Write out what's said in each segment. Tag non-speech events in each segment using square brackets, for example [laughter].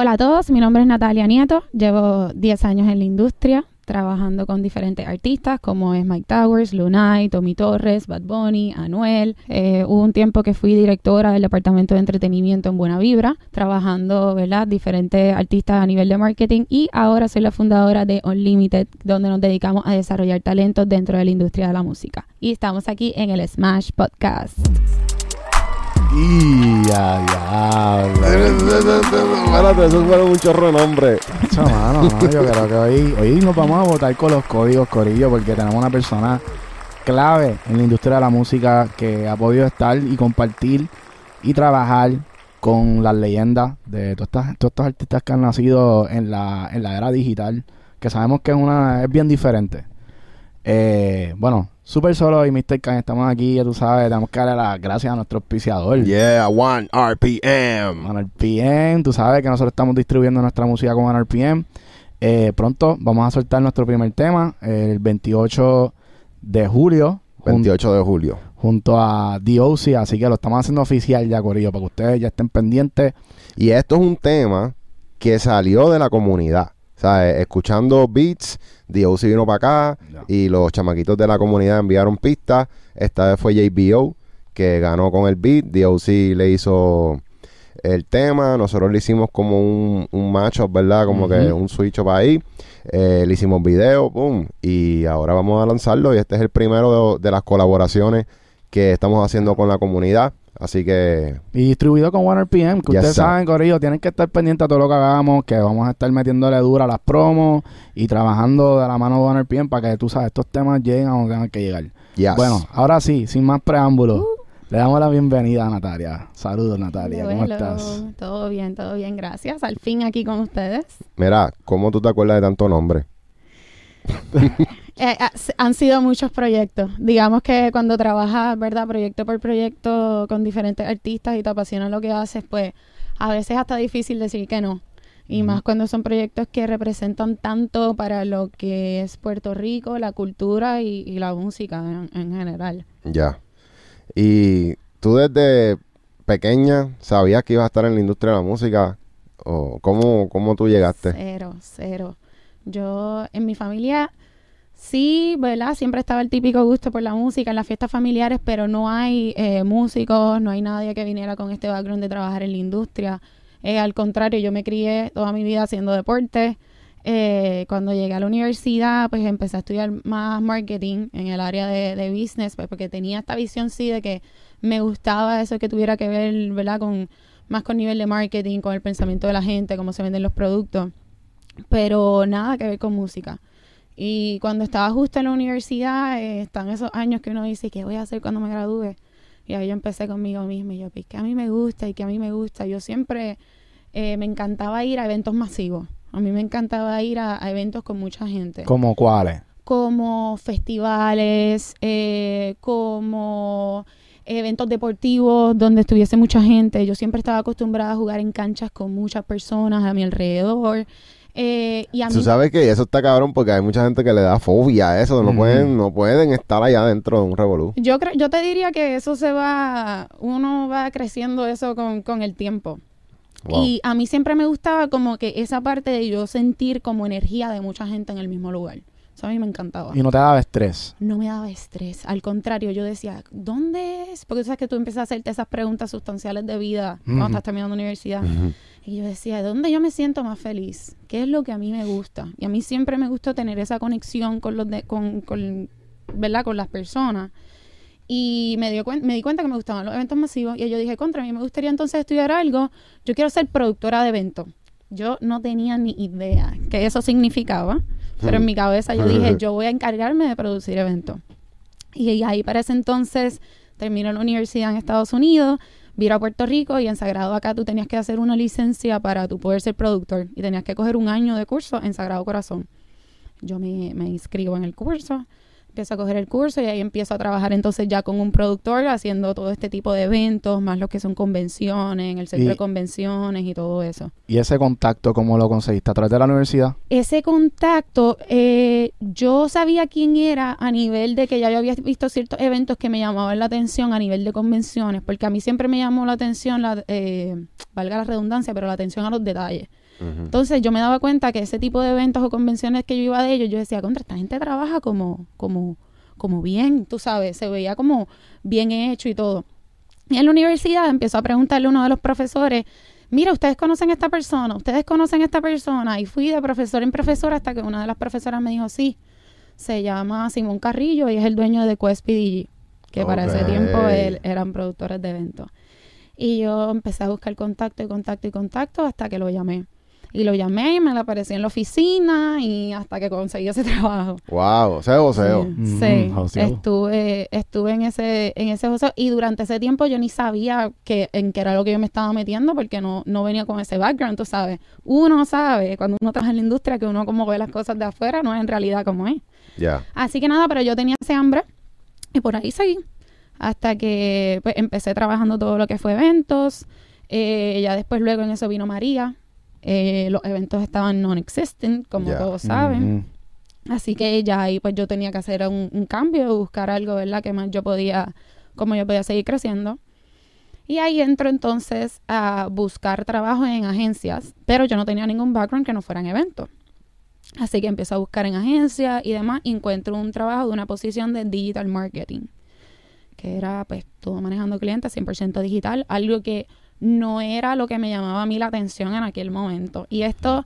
Hola a todos, mi nombre es Natalia Nieto, llevo 10 años en la industria trabajando con diferentes artistas como es Mike Towers, Lunay, Tommy Torres, Bad Bunny, Anuel. Eh, hubo un tiempo que fui directora del departamento de entretenimiento en Buena Vibra, trabajando, ¿verdad?, diferentes artistas a nivel de marketing y ahora soy la fundadora de Unlimited, donde nos dedicamos a desarrollar talentos dentro de la industria de la música. Y estamos aquí en el Smash Podcast. Y ya, Espérate, eso fue un chorro de nombre. mano, no, yo creo que hoy, hoy nos vamos a votar con los códigos, Corillo, porque tenemos una persona clave en la industria de la música que ha podido estar y compartir y trabajar con las leyendas de todos estos, todos estos artistas que han nacido en la, en la era digital, que sabemos que es una es bien diferente. Eh, bueno, Super Solo y Mr. Khan estamos aquí, ya tú sabes, tenemos que darle las gracias a nuestro auspiciador. Yeah, One RPM. One RPM, tú sabes que nosotros estamos distribuyendo nuestra música con One RPM. Eh, pronto vamos a soltar nuestro primer tema, el 28 de julio. 28 de julio. Junto a DOC, así que lo estamos haciendo oficial ya, Corillo, para que ustedes ya estén pendientes. Y esto es un tema que salió de la comunidad. Sea, escuchando beats DOC vino para acá y los chamaquitos de la comunidad enviaron pistas. Esta vez fue JBO que ganó con el beat. DOC le hizo el tema. Nosotros le hicimos como un, un matchup, ¿verdad? Como que un switch up ahí. Eh, le hicimos video, boom. Y ahora vamos a lanzarlo. Y este es el primero de las colaboraciones que estamos haciendo con la comunidad. Así que. Y distribuido con OneRPM, que ustedes saben, Corillo, tienen que estar pendientes a todo lo que hagamos, que vamos a estar metiéndole dura a las promos y trabajando de la mano de OneRPM para que tú sabes, estos temas lleguen a donde tengan que llegar. Bueno, ahora sí, sin más preámbulos. Uh. Le damos la bienvenida a Natalia. Saludos, Natalia. ¿Cómo estás? Todo bien, todo bien, gracias. Al fin aquí con ustedes. Mira, ¿cómo tú te acuerdas de tanto nombre? [laughs] Eh, han sido muchos proyectos. Digamos que cuando trabajas, ¿verdad? Proyecto por proyecto con diferentes artistas y te apasiona lo que haces, pues a veces hasta difícil decir que no. Y más cuando son proyectos que representan tanto para lo que es Puerto Rico, la cultura y, la música en, general. Ya. ¿Y tú desde pequeña sabías que ibas a estar en la industria de la música? ¿O cómo, cómo tú llegaste? Cero, cero. Yo, en mi familia, sí, ¿verdad? Siempre estaba el típico gusto por la música en las fiestas familiares, pero no hay eh, músicos, no hay nadie que viniera con este background de trabajar en la industria. Eh, al contrario, yo me crié toda mi vida haciendo deporte. Eh, cuando llegué a la universidad, pues empecé a estudiar más marketing en el área de, de business, pues porque tenía esta visión sí de que me gustaba eso que tuviera que ver, ¿verdad? Con más con nivel de marketing, con el pensamiento de la gente, cómo se venden los productos pero nada que ver con música. Y cuando estaba justo en la universidad, eh, están esos años que uno dice, ¿qué voy a hacer cuando me gradúe? Y ahí yo empecé conmigo misma y yo, pues que a mí me gusta y que a mí me gusta. Yo siempre eh, me encantaba ir a eventos masivos. A mí me encantaba ir a, eventos con mucha gente. ¿Como cuáles? Como festivales, eh, como eventos deportivos donde estuviese mucha gente. Yo siempre estaba acostumbrada a jugar en canchas con muchas personas a mi alrededor. Eh, y Tú sabes que eso está cabrón porque hay mucha gente que le da fobia a eso, no pueden, no pueden estar allá dentro de un revolú. Yo creo, yo te diría que eso se va, uno va creciendo eso con, con el tiempo. Y a mí siempre me gustaba como que esa parte de yo sentir como energía de mucha gente en el mismo lugar. Eso a mí me encantaba. ¿Y no te daba estrés? No me daba estrés. Al contrario, yo decía, ¿dónde es? Porque tú sabes que tú empiezas a hacerte esas preguntas sustanciales de vida cuando estás terminando la universidad. Y yo decía, ¿de dónde yo me siento más feliz? ¿Qué es lo que a mí me gusta? Y a mí siempre me gustó tener esa conexión con los con, con, ¿verdad? con las personas. Y me, dio me di cuenta que me gustaban los eventos masivos. Y yo dije, contra mí me gustaría entonces estudiar algo. Yo quiero ser productora de eventos. Yo no tenía ni idea qué eso significaba. Pero en mi cabeza yo dije, yo voy a encargarme de producir eventos. Y ahí para ese entonces termino la universidad en Estados Unidos vir a Puerto Rico y en Sagrado acá tú tenías que hacer una licencia para tú poder ser productor y tenías que coger un año de curso en Sagrado Corazón. Yo me, me inscribo en el curso, empiezo a coger el curso y ahí empiezo a trabajar entonces ya con un productor haciendo todo este tipo de eventos, más lo que son convenciones, en el centro de convenciones y todo eso. ¿Y ese contacto cómo lo conseguiste? ¿A través de la universidad? Ese contacto, eh, yo sabía quién era a nivel de que ya yo había visto ciertos eventos que me llamaban la atención a nivel de convenciones, porque a mí siempre me llamó la atención, la, eh, valga la redundancia, pero la atención a los detalles. Entonces yo me daba cuenta que ese tipo de eventos o convenciones que yo iba de ellos, yo decía, contra, esta gente trabaja como, como, como bien, tú sabes, se veía como bien hecho y todo. Y en la universidad empezó a preguntarle a uno de los profesores, mira, ustedes conocen a esta persona, ustedes conocen a esta persona. Y fui de profesor en profesor hasta que una de las profesoras me dijo, sí, se llama Simón Carrillo y es el dueño de Quest PDG, que para ese tiempo él- eran productores de eventos. Y yo empecé a buscar contacto y contacto y contacto hasta que lo llamé. Y lo llamé y me le aparecí en la oficina y hasta que conseguí ese [laughs] trabajo. Wow, seo, oseo. Sí, Mm, sí. joseo. estuve, estuve en ese, en ese joseo y durante ese tiempo yo ni sabía que, en qué era lo que yo me estaba metiendo porque no, no venía con ese background, tú sabes. Uno sabe, cuando uno trabaja en la industria, que uno como ve las cosas de afuera no es en realidad como es. Ya. Así que nada, pero yo tenía ese hambre y por ahí seguí. Hasta que pues, empecé trabajando todo lo que fue eventos. Eh, ya después luego en eso vino María. Eh, los eventos estaban non-existent, como todos saben. Así que ya ahí pues yo tenía que hacer un, un cambio, buscar algo, ¿verdad? Que más yo podía, como yo podía seguir creciendo. Y ahí entro entonces a buscar trabajo en agencias, pero yo no tenía ningún background que no fueran eventos. Así que empiezo a buscar en agencias y demás y encuentro un trabajo de una posición de digital marketing, que era pues todo manejando clientes 100% digital, algo que no era lo que me llamaba a mí la atención en aquel momento. Y esto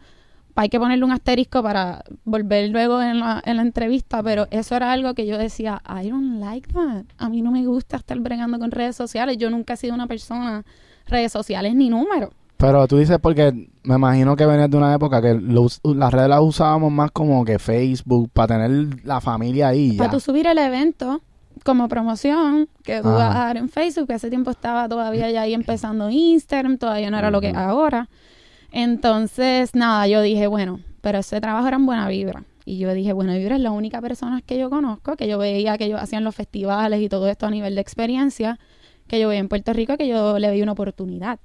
hay que ponerle un asterisco para volver luego en la, en la entrevista, pero eso era algo que yo decía, I don't like that. A mí no me gusta estar bregando con redes sociales. Yo nunca he sido una persona redes sociales ni número. Pero tú dices porque me imagino que venías de una época que lo us- las redes las usábamos más como que Facebook para tener la familia ahí. Para tú subir el evento como promoción que tú vas a dar en Facebook, que hace tiempo estaba todavía ya ahí empezando Instagram, todavía no era lo que es ahora. Entonces, nada, yo dije, bueno, pero ese trabajo era en Buena Vibra. Y yo dije, Buena Vibra es la única persona que yo conozco, que yo veía que ellos hacían los festivales y todo esto a nivel de experiencia, que yo veía en Puerto Rico, que yo le vi una oportunidad.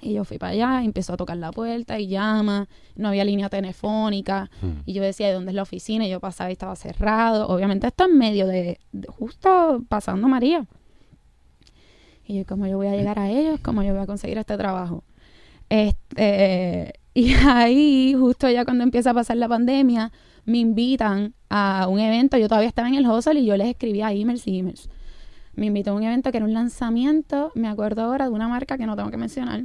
Y yo fui para allá, empezó a tocar la puerta y llama, no había línea telefónica. Y yo decía, ¿de dónde es la oficina? Y yo pasaba y estaba cerrado. Obviamente esto en medio de, de- justo pasando María. Y yo, ¿cómo yo voy a llegar a ellos? ¿Cómo yo voy a conseguir este trabajo? Este, y ahí, justo ya cuando empieza a pasar la pandemia, me invitan a un evento. Yo todavía estaba en el hostel y yo les escribía emails y emails. Me invitó a un evento que era un lanzamiento, me acuerdo ahora, de una marca que no tengo que mencionar.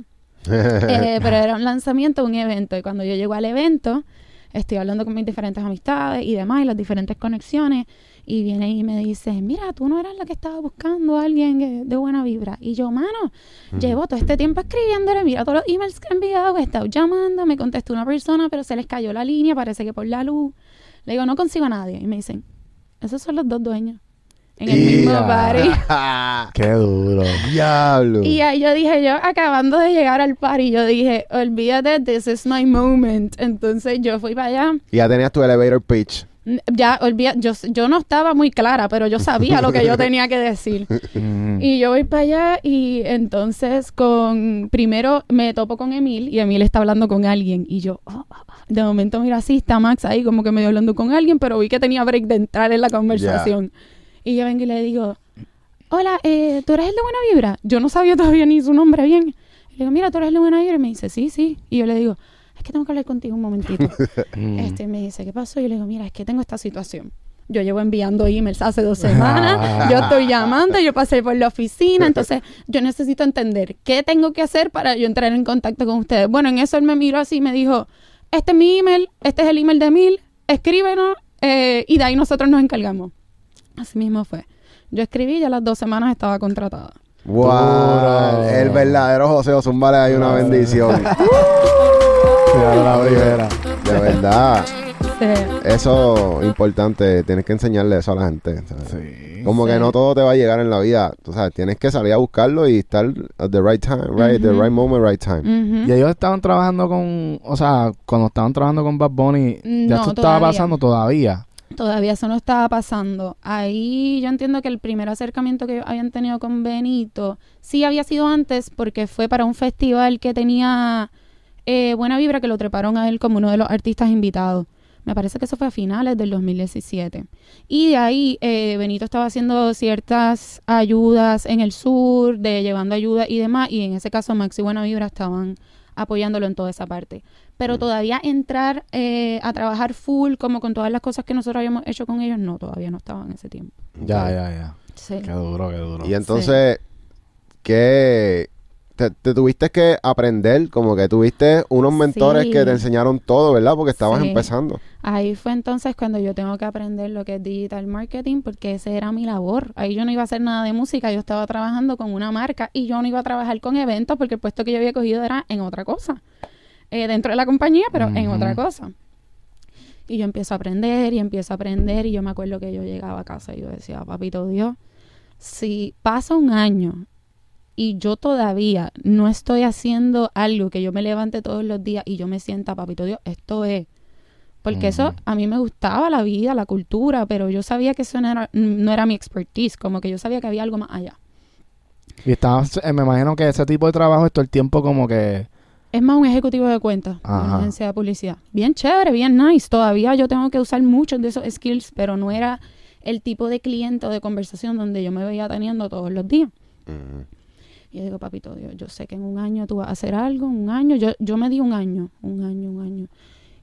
Eh, [laughs] pero era un lanzamiento de un evento. Y cuando yo llego al evento, estoy hablando con mis diferentes amistades y demás, y las diferentes conexiones. Y viene y me dice, mira, tú no eras la que estaba buscando a alguien que- de buena vibra. Y yo, mano, llevo todo este tiempo escribiéndole, mira todos los emails que he enviado, he estado llamando, me contestó una persona, pero se les cayó la línea, parece que por la luz. Le digo, no consigo a nadie. Y me dicen, esos son los dos dueños. En el mismo party. [laughs] Qué duro. Diablo. Y ahí yo dije, yo acabando de llegar al party, yo dije, olvídate, this is my moment. Entonces yo fui para allá. Y ya tenías tu elevator pitch. Ya, olvida, yo, yo no estaba muy clara, pero yo sabía lo que yo tenía que decir. [laughs] Mm. Y yo voy para allá y entonces con, primero me topo con Emil y Emil está hablando con alguien. Y yo, oh, oh, oh. de momento mira, sí, está Max ahí como que medio hablando con alguien, pero vi que tenía break de entrar en la conversación. Y yo vengo y le digo, hola, eh, ¿tú eres el de Buena Vibra? Yo no sabía todavía ni su nombre bien. Y le digo, mira, ¿tú eres el de Buena Vibra? Y me dice, sí, sí. Y yo le digo, es que tengo que hablar contigo un momentito. [laughs] Este me dice, ¿qué pasó? Y yo le digo, mira, es que tengo esta situación. Yo llevo enviando emails hace dos [laughs] semanas, yo estoy llamando, yo pasé por la oficina, entonces yo necesito entender qué tengo que hacer para yo entrar en contacto con ustedes. Bueno, en eso él me miró así y me dijo, este es mi email, este es el email de Emil, escríbenos eh, y de ahí nosotros nos encargamos. Así mismo fue. Yo escribí y a las dos semanas estaba contratada. Wow. El verdadero José Zumbale hay una bendición. [laughs] La primera. De verdad. Sí. Eso importante. Tienes que enseñarle eso a la gente. ¿sabes? Sí. Como que no todo te va a llegar en la vida. Tú sabes, tienes que salir a buscarlo y estar at the right time, right, the right moment, right time. Y ellos estaban trabajando con, o sea, cuando estaban trabajando con Bad Bunny, ya No, esto estaba pasando todavía. Todavía eso no estaba pasando. Ahí yo entiendo que el primer acercamiento que habían tenido con Benito sí había sido antes porque fue para un festival que tenía eh, Buena Vibra que lo treparon a él como uno de los artistas invitados. Me parece que eso fue a finales del 2017. Y de ahí eh, Benito estaba haciendo ciertas ayudas en el sur, de llevando ayuda y demás. Y en ese caso Max y Buena Vibra estaban apoyándolo en toda esa parte. Pero todavía entrar eh, a trabajar full, como con todas las cosas que nosotros habíamos hecho con ellos, no, todavía no estaba en ese tiempo. Ya, ya, ya. Sí. Qué duro, qué duro. Y entonces, ¿qué te, te tuviste que aprender? Como que tuviste unos mentores Sí. que te enseñaron todo, ¿verdad? Porque estabas Sí. empezando. Ahí fue entonces cuando yo tengo que aprender lo que es digital marketing, porque ese era mi labor. Ahí yo no iba a hacer nada de música, yo estaba trabajando con una marca y yo no iba a trabajar con eventos porque el puesto que yo había cogido era en otra cosa. Eh, dentro de la compañía, pero en otra cosa. Y yo empiezo a aprender y empiezo a aprender y yo me acuerdo que yo llegaba a casa y yo decía, papito Dios, si pasa un año y yo todavía no estoy haciendo algo que yo me levante todos los días y yo me sienta, papito Dios, esto es. Porque eso a mí me gustaba la vida, la cultura, pero yo sabía que eso no era, no era mi expertise, como que yo sabía que había algo más allá. Y estabas, eh, me imagino que ese tipo de trabajo es todo el tiempo como que... Es más un ejecutivo de cuentas una agencia de publicidad. Bien chévere, bien nice. Todavía yo tengo que usar muchos de esos skills, pero no era el tipo de cliente o de conversación donde yo me veía teniendo todos los días. Y yo digo, papito Dios, yo sé que en un año tú vas a hacer algo, un año, yo, yo me di un año, un año, un año.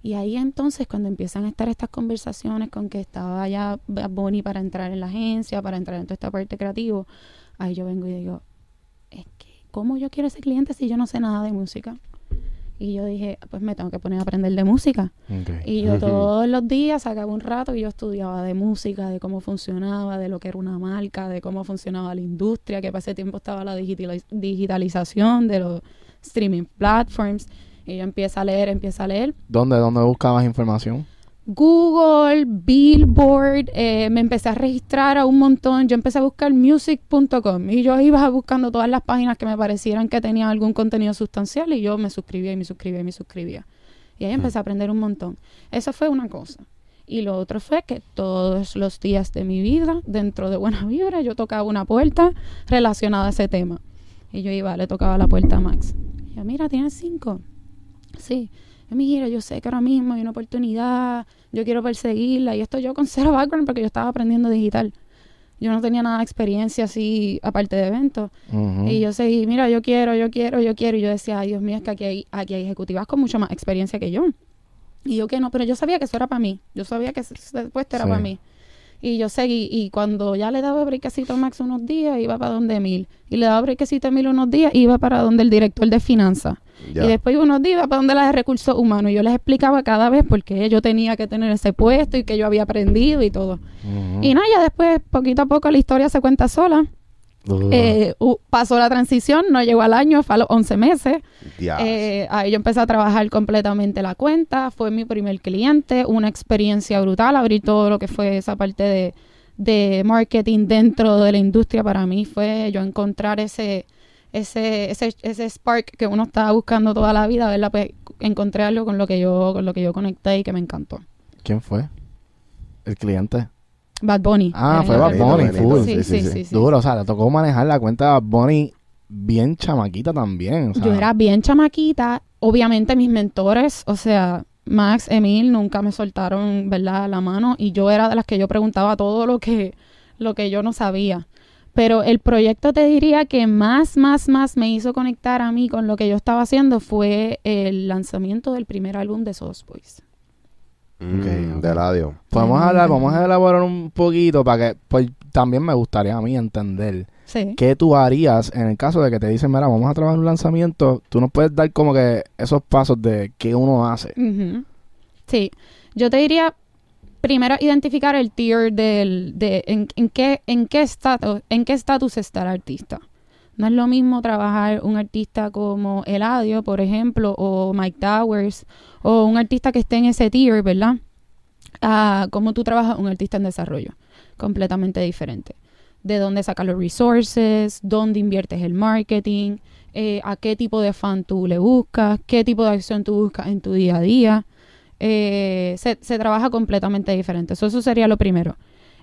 Y ahí entonces cuando empiezan a estar estas conversaciones con que estaba ya Bunny para entrar en la agencia, para entrar en toda esta parte creativa, ahí yo vengo y digo, es que, ¿cómo yo quiero ese cliente si yo no sé nada de música? Y yo dije, pues me tengo que poner a aprender de música. Y yo [laughs] todos los días sacaba un rato y yo estudiaba de música, de cómo funcionaba, de lo que era una marca, de cómo funcionaba la industria, que para ese tiempo estaba la digitali- digitalización de los streaming platforms. Y yo empiezo a leer, empiezo a leer. ¿Dónde, dónde buscabas información? Google, Billboard, eh, me empecé a registrar a un montón. Yo empecé a buscar music.com y yo iba buscando todas las páginas que me parecieran que tenían algún contenido sustancial y yo me suscribía y me suscribía y me suscribía. Y ahí empecé a aprender un montón. Eso fue una cosa. Y lo otro fue que todos los días de mi vida, dentro de Buena [laughs] Vibra, yo tocaba una puerta relacionada a ese tema. Y yo iba, le tocaba la puerta a Max. Y yo, mira, tienes cinco. Sí. Yo, mira, yo sé que ahora mismo hay una oportunidad, yo quiero perseguirla. Y esto yo con cero background porque yo estaba aprendiendo digital. Yo no tenía nada de experiencia así, aparte de eventos. Y yo seguí, mira, yo quiero, yo quiero, yo quiero. Y yo decía, ay, Dios mío, es que aquí hay, aquí hay ejecutivas con mucha más experiencia que yo. Y yo que no, pero yo sabía que eso era para mí. Yo sabía que puesto era Sí. para mí. Y yo seguí, y cuando ya le daba brequecito a Max unos días, iba para donde Emil. Y le daba brequecito a Emil unos días, iba para donde el director de finanzas. Ya. Y después unos días para donde la de recursos humanos. Y yo les explicaba cada vez por qué yo tenía que tener ese puesto y que yo había aprendido y todo. Y nada, ya después, poquito a poco, la historia se cuenta sola. Eh, pasó la transición, no llegó al año, fue a los 11 meses. Eh, ahí yo empecé a trabajar completamente la cuenta, fue mi primer cliente, una experiencia brutal, abrir todo lo que fue esa parte de, de marketing dentro de la industria para mí fue yo encontrar ese, ese, ese, ese spark que uno estaba buscando toda la vida, ¿verdad? Pues encontré algo con lo que yo, con lo que yo conecté y que me encantó. ¿Quién fue? ¿El cliente? Bad Bunny. Ah, fue Bad. Bunny, full. Sí, sí, sí. sí. Duro, o sea, le tocó manejar la cuenta de Bad Bunny bien chamaquita también. o sea. Yo era bien chamaquita. Obviamente mis mentores, o sea, Max, Emil, nunca me soltaron, ¿verdad?, la mano. Y yo era de las que yo preguntaba todo lo que, lo que yo no sabía. Pero el proyecto te diría que más, más, más me hizo conectar a mí con lo que yo estaba haciendo fue el lanzamiento del primer álbum de Sauce Boys. Mm, Ok, ok. De radio. Podemos hablar, vamos a elaborar un poquito para que, pues también me gustaría a mí entender Sí. qué tú harías en el caso de que te dicen, mira, vamos a trabajar un lanzamiento. Tú nos puedes dar como que esos pasos de qué uno hace. Sí, yo te diría primero identificar el tier del, de en, en qué en qué estatus en qué estatus está el artista. No es lo mismo trabajar un artista como Eladio, por ejemplo, o Mike Towers, o un artista que esté en ese tier, ¿verdad? A como tú trabajas un artista en desarrollo. Completamente diferente. De dónde sacas los resources, dónde inviertes el marketing, eh, a qué tipo de fan tú le buscas, qué tipo de acción tú buscas en tu día a día. Eh, se, se trabaja completamente diferente. Eso, sería lo primero.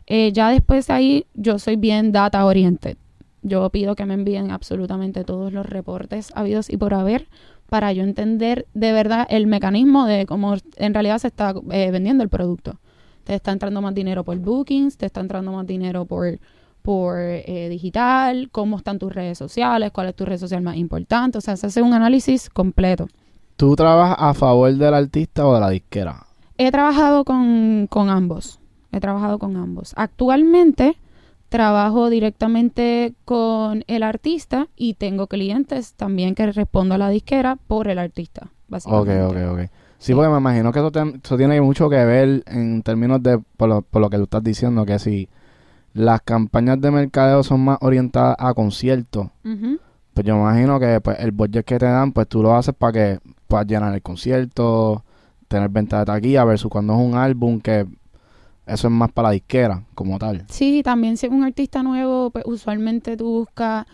Eh, ya después de ahí, yo soy bien data oriented. Yo pido que me envíen absolutamente todos los reportes habidos y por haber para yo entender de verdad el mecanismo de cómo en realidad se está eh, vendiendo el producto. Te está entrando más dinero por bookings, te está entrando más dinero por, por eh, digital, cómo están tus redes sociales, cuál es tu red social más importante. O sea, se hace un análisis completo. ¿Tú trabajas a favor del artista o de la disquera? He trabajado con, con ambos. He trabajado con ambos. Actualmente trabajo directamente con el artista y tengo clientes también que respondo a la disquera por el artista, Ok, básicamente. ok, ok. Sí, porque me imagino que eso, te- eso tiene mucho que ver en términos de, por lo, por lo que tú estás diciendo, que si las campañas de mercadeo son más orientadas a conciertos, pues yo me imagino que pues, el budget que te dan, pues tú lo haces para que puedas llenar el concierto, tener venta de taquilla, versus cuando es un álbum que eso es más para la disquera como tal. Sí, también si es un artista nuevo, pues usualmente tú buscas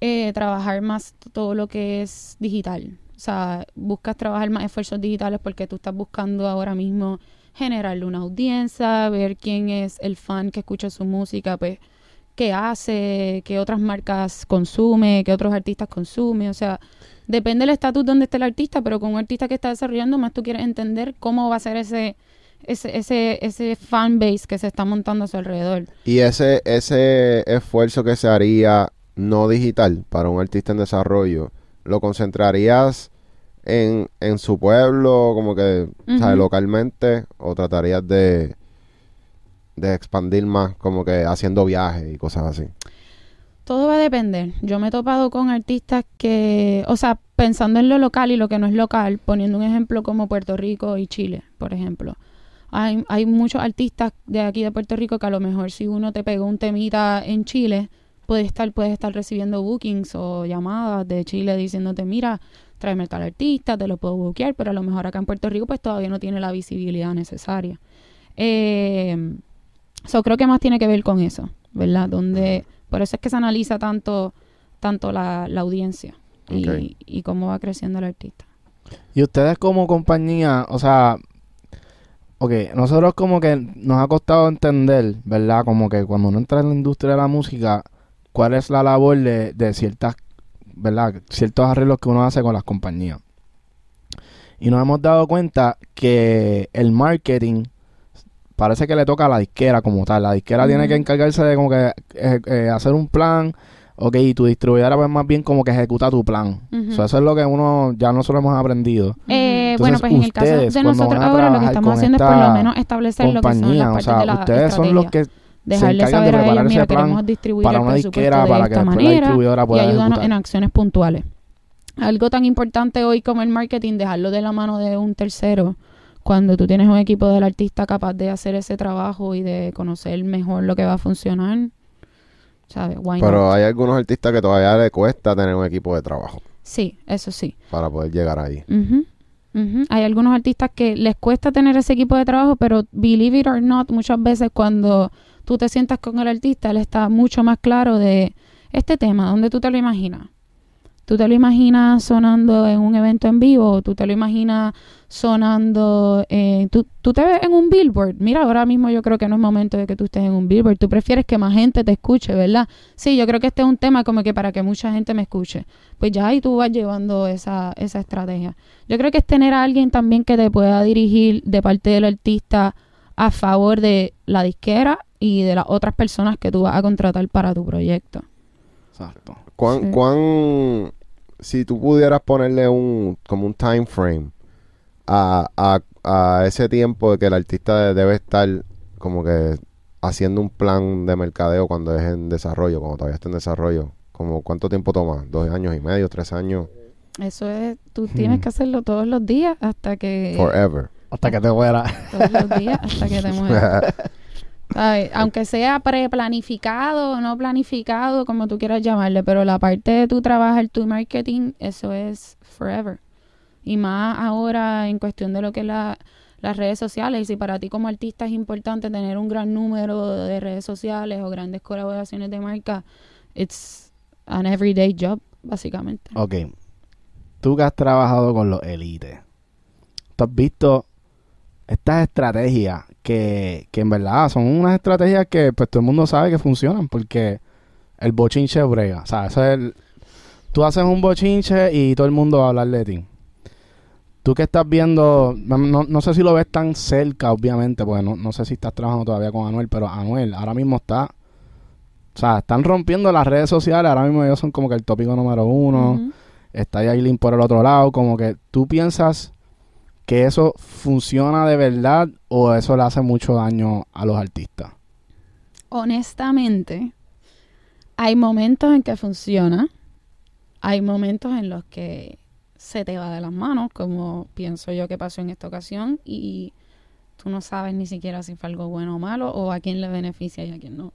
eh, trabajar más todo lo que es digital. O sea, buscas trabajar más esfuerzos digitales porque tú estás buscando ahora mismo generarle una audiencia, ver quién es el fan que escucha su música, pues qué hace, qué otras marcas consume, qué otros artistas consume. O sea, depende del estatus donde esté el artista, pero con un artista que está desarrollando, más tú quieres entender cómo va a ser ese, ese, ese, ese fan base que se está montando a su alrededor. Y ese, ese esfuerzo que se haría no digital para un artista en desarrollo, ¿lo concentrarías en, en su pueblo, como que, ¿sabes? Ujú. localmente, o tratarías de, de expandir más, como que haciendo viajes y cosas así? Todo va a depender. Yo me he topado con artistas que, o sea, pensando en lo local y lo que no es local, poniendo un ejemplo como Puerto Rico y Chile, por ejemplo. Hay, hay muchos artistas de aquí de Puerto Rico que a lo mejor si uno te pegó un temita en Chile, puede estar, puedes estar recibiendo bookings o llamadas de Chile diciéndote, mira, tráeme tal artista, te lo puedo bookear, pero a lo mejor acá en Puerto Rico pues todavía no tiene la visibilidad necesaria. Eh, so, creo que más tiene que ver con eso, ¿verdad? Donde, por eso es que se analiza tanto, tanto la, la audiencia y, cómo va creciendo el artista. Y ustedes como compañía, o sea, ok, nosotros como que nos ha costado entender, ¿verdad? Como que cuando uno entra en la industria de la música, cuál es la labor de, de ciertas, ¿verdad? Ciertos arreglos que uno hace con las compañías. Y nos hemos dado cuenta que el marketing parece que le toca a la disquera como tal. La disquera tiene que encargarse de como que eh, eh, hacer un plan, ok, y tu distribuidora pues más bien como que ejecuta tu plan. So, eso es lo que uno, ya nosotros hemos aprendido. Eh, Entonces, bueno, pues en el caso de nosotros ahora lo que estamos haciendo es por lo menos establecer lo que son las o sea, de la ustedes son los que Dejarle encargan saber de a ellos, preparar mira, queremos distribuir para el una presupuesto disquera de para que esta después la manera distribuidora y pueda ayúdanos ejecutar. en acciones puntuales. Algo tan importante hoy como el marketing, dejarlo de la mano de un tercero, cuando tú tienes un equipo del artista capaz de hacer ese trabajo y de conocer mejor lo que va a funcionar, ¿sabes? Why not? Pero hay algunos artistas que todavía le cuesta tener un equipo de trabajo Sí, eso sí. para poder llegar ahí. Ujú, ujú. Hay algunos artistas que les cuesta tener ese equipo de trabajo, pero believe it or not, muchas veces cuando tú te sientas con el artista, él está mucho más claro de este tema, donde tú te lo imaginas. ¿Tú te lo imaginas sonando en un evento en vivo? ¿O tú te lo imaginas sonando... en- ¿tú, tú te ves en un billboard? Mira, ahora mismo yo creo que no es momento de que tú estés en un billboard. Tú prefieres que más gente te escuche, ¿verdad? Sí, yo creo que este es un tema como que para que mucha gente me escuche. Pues ya ahí tú vas llevando esa, esa estrategia. Yo creo que es tener a alguien también que te pueda dirigir de parte del artista a favor de la disquera y de las otras personas que tú vas a contratar para tu proyecto. Exacto. ¿Cuán, Sí. cuán- si tú pudieras ponerle un, como un time frame a, a, a ese tiempo de que el artista debe estar como que haciendo un plan de mercadeo cuando es en desarrollo, cuando todavía está en desarrollo, como cuánto tiempo toma, dos años y medio, tres años, Eso es, tú tienes que hacerlo todos los días hasta que... forever. Hasta que te fuera. Todos los días hasta que te [laughs] mueras. Aunque sea preplanificado o no planificado, como tú quieras llamarle, pero la parte de tu trabajar tu marketing, eso es forever. Y más ahora en cuestión de lo que es la, las redes sociales. Si para ti como artista es importante tener un gran número de redes sociales o grandes colaboraciones de marca, it's an everyday job, básicamente. ok. Tú que has trabajado con los elites, tú has visto estas estrategias que, que en verdad son unas estrategias que pues todo el mundo sabe que funcionan porque el bochinche brega. O sea, eso es el- tú haces un bochinche y todo el mundo va a hablar de ti. Tú que estás viendo, no, no- sé si lo ves tan cerca, obviamente, porque no, no sé si estás trabajando todavía con Anuel, pero Anuel ahora mismo está o sea, están rompiendo las redes sociales. Ahora mismo ellos son como que el tópico número uno. Ujú. Está Yailin por el otro lado. Como que tú piensas que eso funciona de verdad o eso le hace mucho daño a los artistas. honestamente, hay momentos en que funciona, hay momentos en los que se te va de las manos, como pienso yo que pasó en esta ocasión, y tú no sabes ni siquiera si fue algo bueno o malo, o a quién le beneficia y a quién no.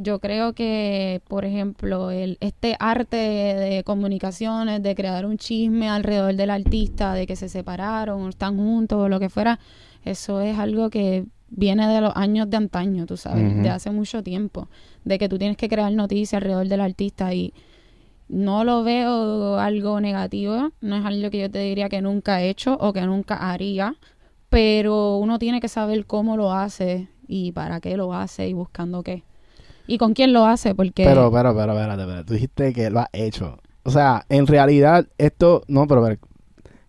Yo creo que, por ejemplo, el, este arte de comunicaciones, de crear un chisme alrededor del artista, de que se separaron, o están juntos, o lo que fuera, eso es algo que viene de los años de antaño, tú sabes, de hace mucho tiempo, de que tú tienes que crear noticias alrededor del artista y no lo veo algo negativo, no es algo que yo te diría que nunca he hecho o que nunca haría, pero uno tiene que saber cómo lo hace y para qué lo hace y buscando qué. Y con quién lo hace, porque... Pero, pero, pero, espérate, espérate. Tú dijiste que lo has hecho. O sea, en realidad, esto, no, pero, pero,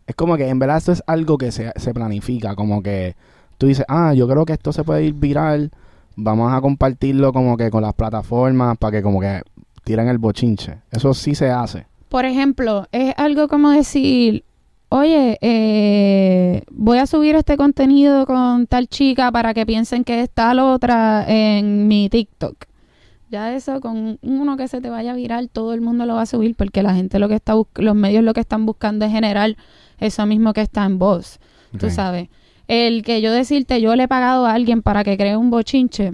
es como que en verdad esto es algo que se, se planifica, como que tú dices, ah, yo creo que esto se puede ir viral, vamos a compartirlo como que con las plataformas para que como que tiren el bochinche. Eso sí se hace. Por ejemplo, es algo como decir, oye, eh, voy a subir este contenido con tal chica para que piensen que es tal otra en mi TikTok. Ya eso con uno que se te vaya viral, todo el mundo lo va a subir porque la gente lo que está los medios lo que están buscando es generar eso mismo que está en voz. Tú sabes. El que yo decirte, yo le he pagado a alguien para que cree un bochinche,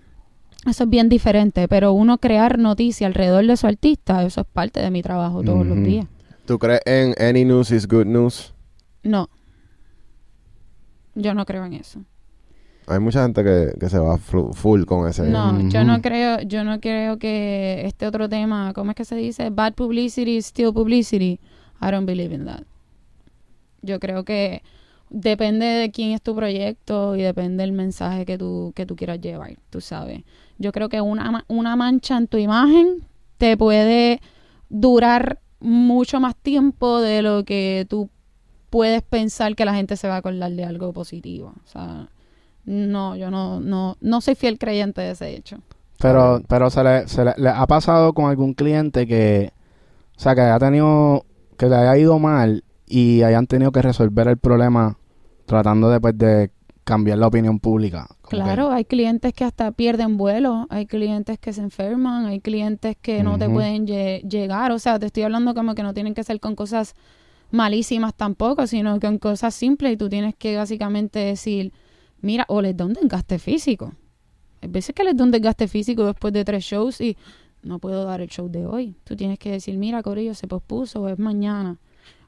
eso es bien diferente, pero uno crear noticia alrededor de su artista, eso es parte de mi trabajo todos los días. ¿Tú crees en any news is good news? No. Yo no creo en eso. Hay mucha gente que, que se va full con ese. No, yo no creo, yo no creo que este otro tema, ¿cómo es que se dice? Bad publicity is still publicity. I don't believe in that. Yo creo que depende de quién es tu proyecto y depende del mensaje que tú, que tú quieras llevar, tú sabes. Yo creo que una, una mancha en tu imagen te puede durar mucho más tiempo de lo que tú puedes pensar que la gente se va a acordar de algo positivo. O sea, no, yo no, no, no soy fiel creyente de ese hecho. Pero, pero se, le, se le, le ha pasado con algún cliente que, o sea, que haya tenido, que le haya ido mal y hayan tenido que resolver el problema tratando de, pues, de cambiar la opinión pública. Claro, hay clientes que hasta pierden vuelo, hay clientes que se enferman, hay clientes que no te pueden lle- llegar. O sea, te estoy hablando como que no tienen que ser con cosas malísimas tampoco, sino con cosas simples y tú tienes que básicamente decir, mira, o les da un desgaste físico. Hay veces que les da un desgaste físico después de tres shows y no puedo dar el show de hoy. Tú tienes que decir, mira, Corillo, se pospuso, o es mañana.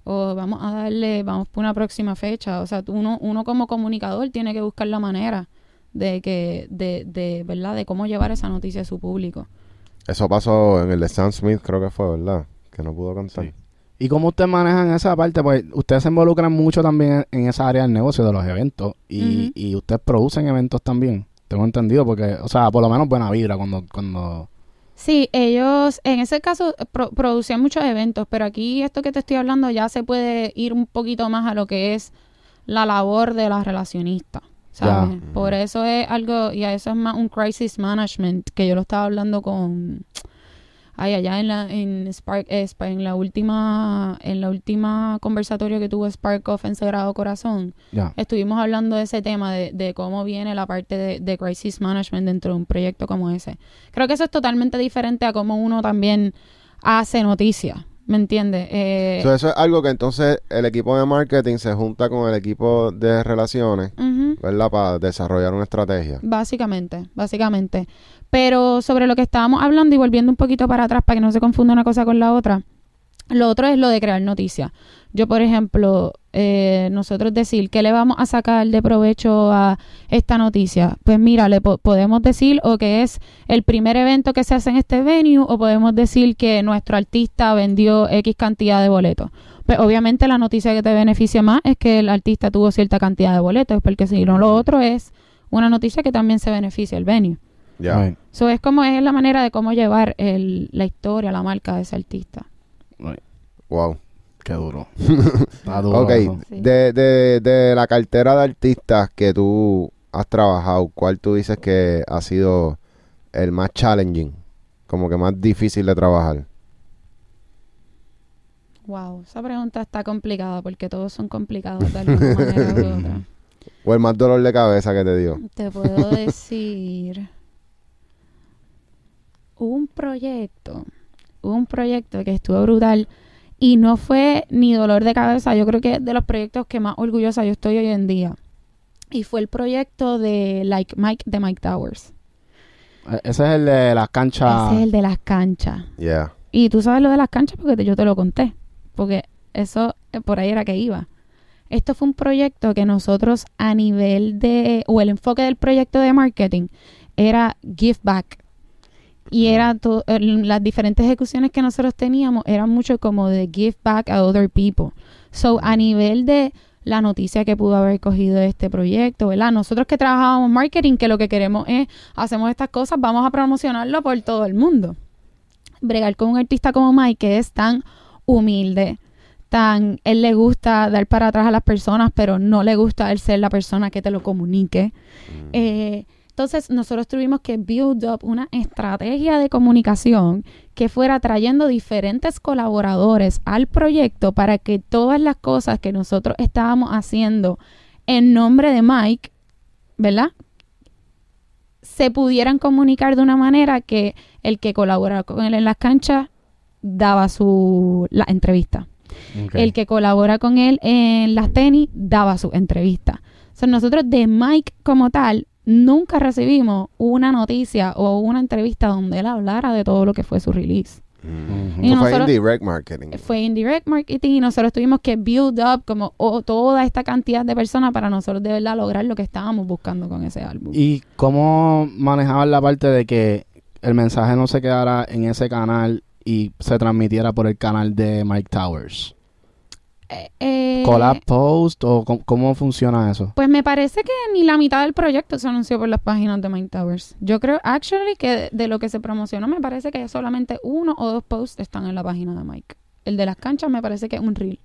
O vamos a darle, vamos por una próxima fecha. O sea, tú- uno, uno como comunicador tiene que buscar la manera de que, de, de, ¿verdad? De cómo llevar esa noticia a su público. Eso pasó en el de Sam Smith, creo que fue, ¿verdad? Que no pudo cantar. Sí. ¿Y cómo ustedes manejan esa parte? Pues ustedes se involucran mucho también en esa área del negocio de los eventos y, y ustedes producen eventos también. Tengo entendido porque, o sea, por lo menos buena vibra cuando, cuando Sí, ellos en ese caso pro- producían muchos eventos, pero aquí esto que te estoy hablando ya se puede ir un poquito más a lo que es la labor de la relacionista. ¿sabes? Por eso es algo, y a eso es más un crisis management, que yo lo estaba hablando con ay, allá en la en Spark eh, en la última en la última conversatorio que tuvo Spark Off en Sagrado Corazón. Estuvimos hablando de ese tema, de, de cómo viene la parte de, de crisis management dentro de un proyecto como ese. Creo que eso es totalmente diferente a cómo uno también hace noticias, ¿me entiendes? Eh, So, eso es algo que entonces el equipo de marketing se junta con el equipo de relaciones. Para desarrollar una estrategia. Básicamente, básicamente. Pero sobre lo que estábamos hablando y volviendo un poquito para atrás para que no se confunda una cosa con la otra, lo otro es lo de crear noticias. Yo, por ejemplo, eh, nosotros decir qué le vamos a sacar de provecho a esta noticia. Pues mira, le po- podemos decir o que es el primer evento que se hace en este venue o podemos decir que nuestro artista vendió X cantidad de boletos. Pues obviamente la noticia que te beneficia más es que el artista tuvo cierta cantidad de boletos, porque si no lo otro es una noticia que también se beneficia el venue. Ya. Right, Eso es como es la manera de cómo llevar el, la historia, la marca de ese artista. right. Wow. Qué duro. [laughs] Está duro. Ok. Sí. de, de, de la cartera de artistas que tú has trabajado, ¿cuál tú dices que ha sido el más challenging? como que más difícil de trabajar? Wow, esa pregunta está complicada porque todos son complicados de alguna manera u [laughs] otra. ¿O el más dolor de cabeza que te dio? Te puedo decir. Hubo un proyecto, hubo un proyecto que estuvo brutal y no fue ni dolor de cabeza, yo creo que es de los proyectos que más orgullosa yo estoy hoy en día. Y fue el proyecto de Like Mike de Mike Towers. E- Ese es el de las canchas. Ese es el de las canchas. Yeah. Y tú sabes lo de las canchas porque te- yo te lo conté. Porque eso eh, por ahí era que iba. Esto fue un proyecto que nosotros a nivel de, o el enfoque del proyecto de marketing era give back. Y era to- el- las diferentes ejecuciones que nosotros teníamos eran mucho como de give back a other people. So, a nivel de la noticia que pudo haber cogido este proyecto, ¿verdad? Nosotros que trabajábamos marketing, que lo que queremos es, hacemos estas cosas, vamos a promocionarlo por todo el mundo. Bregar con un artista como Mike, que es tan humilde, tan, él le gusta dar para atrás a las personas, pero no le gusta él ser la persona que te lo comunique. Eh, entonces, nosotros tuvimos que build up una estrategia de comunicación que fuera trayendo diferentes colaboradores al proyecto para que todas las cosas que nosotros estábamos haciendo en nombre de Mike, ¿verdad? Se pudieran comunicar de una manera que el que colaboraba con él en las canchas daba su la entrevista. El que colabora con él en las tenis daba su entrevista. O sea, nosotros de Mike como tal nunca recibimos una noticia o una entrevista donde él hablara de todo lo que fue su release. Mm. Y Eso fue nosotros- indirect marketing. Fue indirect marketing y nosotros tuvimos que build up como o- toda esta cantidad de personas para nosotros de verdad lograr lo que estábamos buscando con ese álbum. ¿Y cómo manejaban la parte de que el mensaje no se quedara en ese canal y se transmitiera por el canal de Mike Towers? Eh, ¿Collab post o cómo, cómo funciona eso? Pues me parece que ni la mitad del proyecto se anunció por las páginas de Mike Towers. Yo creo, actually, que de, de lo que se promocionó, me parece que solamente uno o dos posts están en la página de Mike. El de las canchas me parece que es un reel.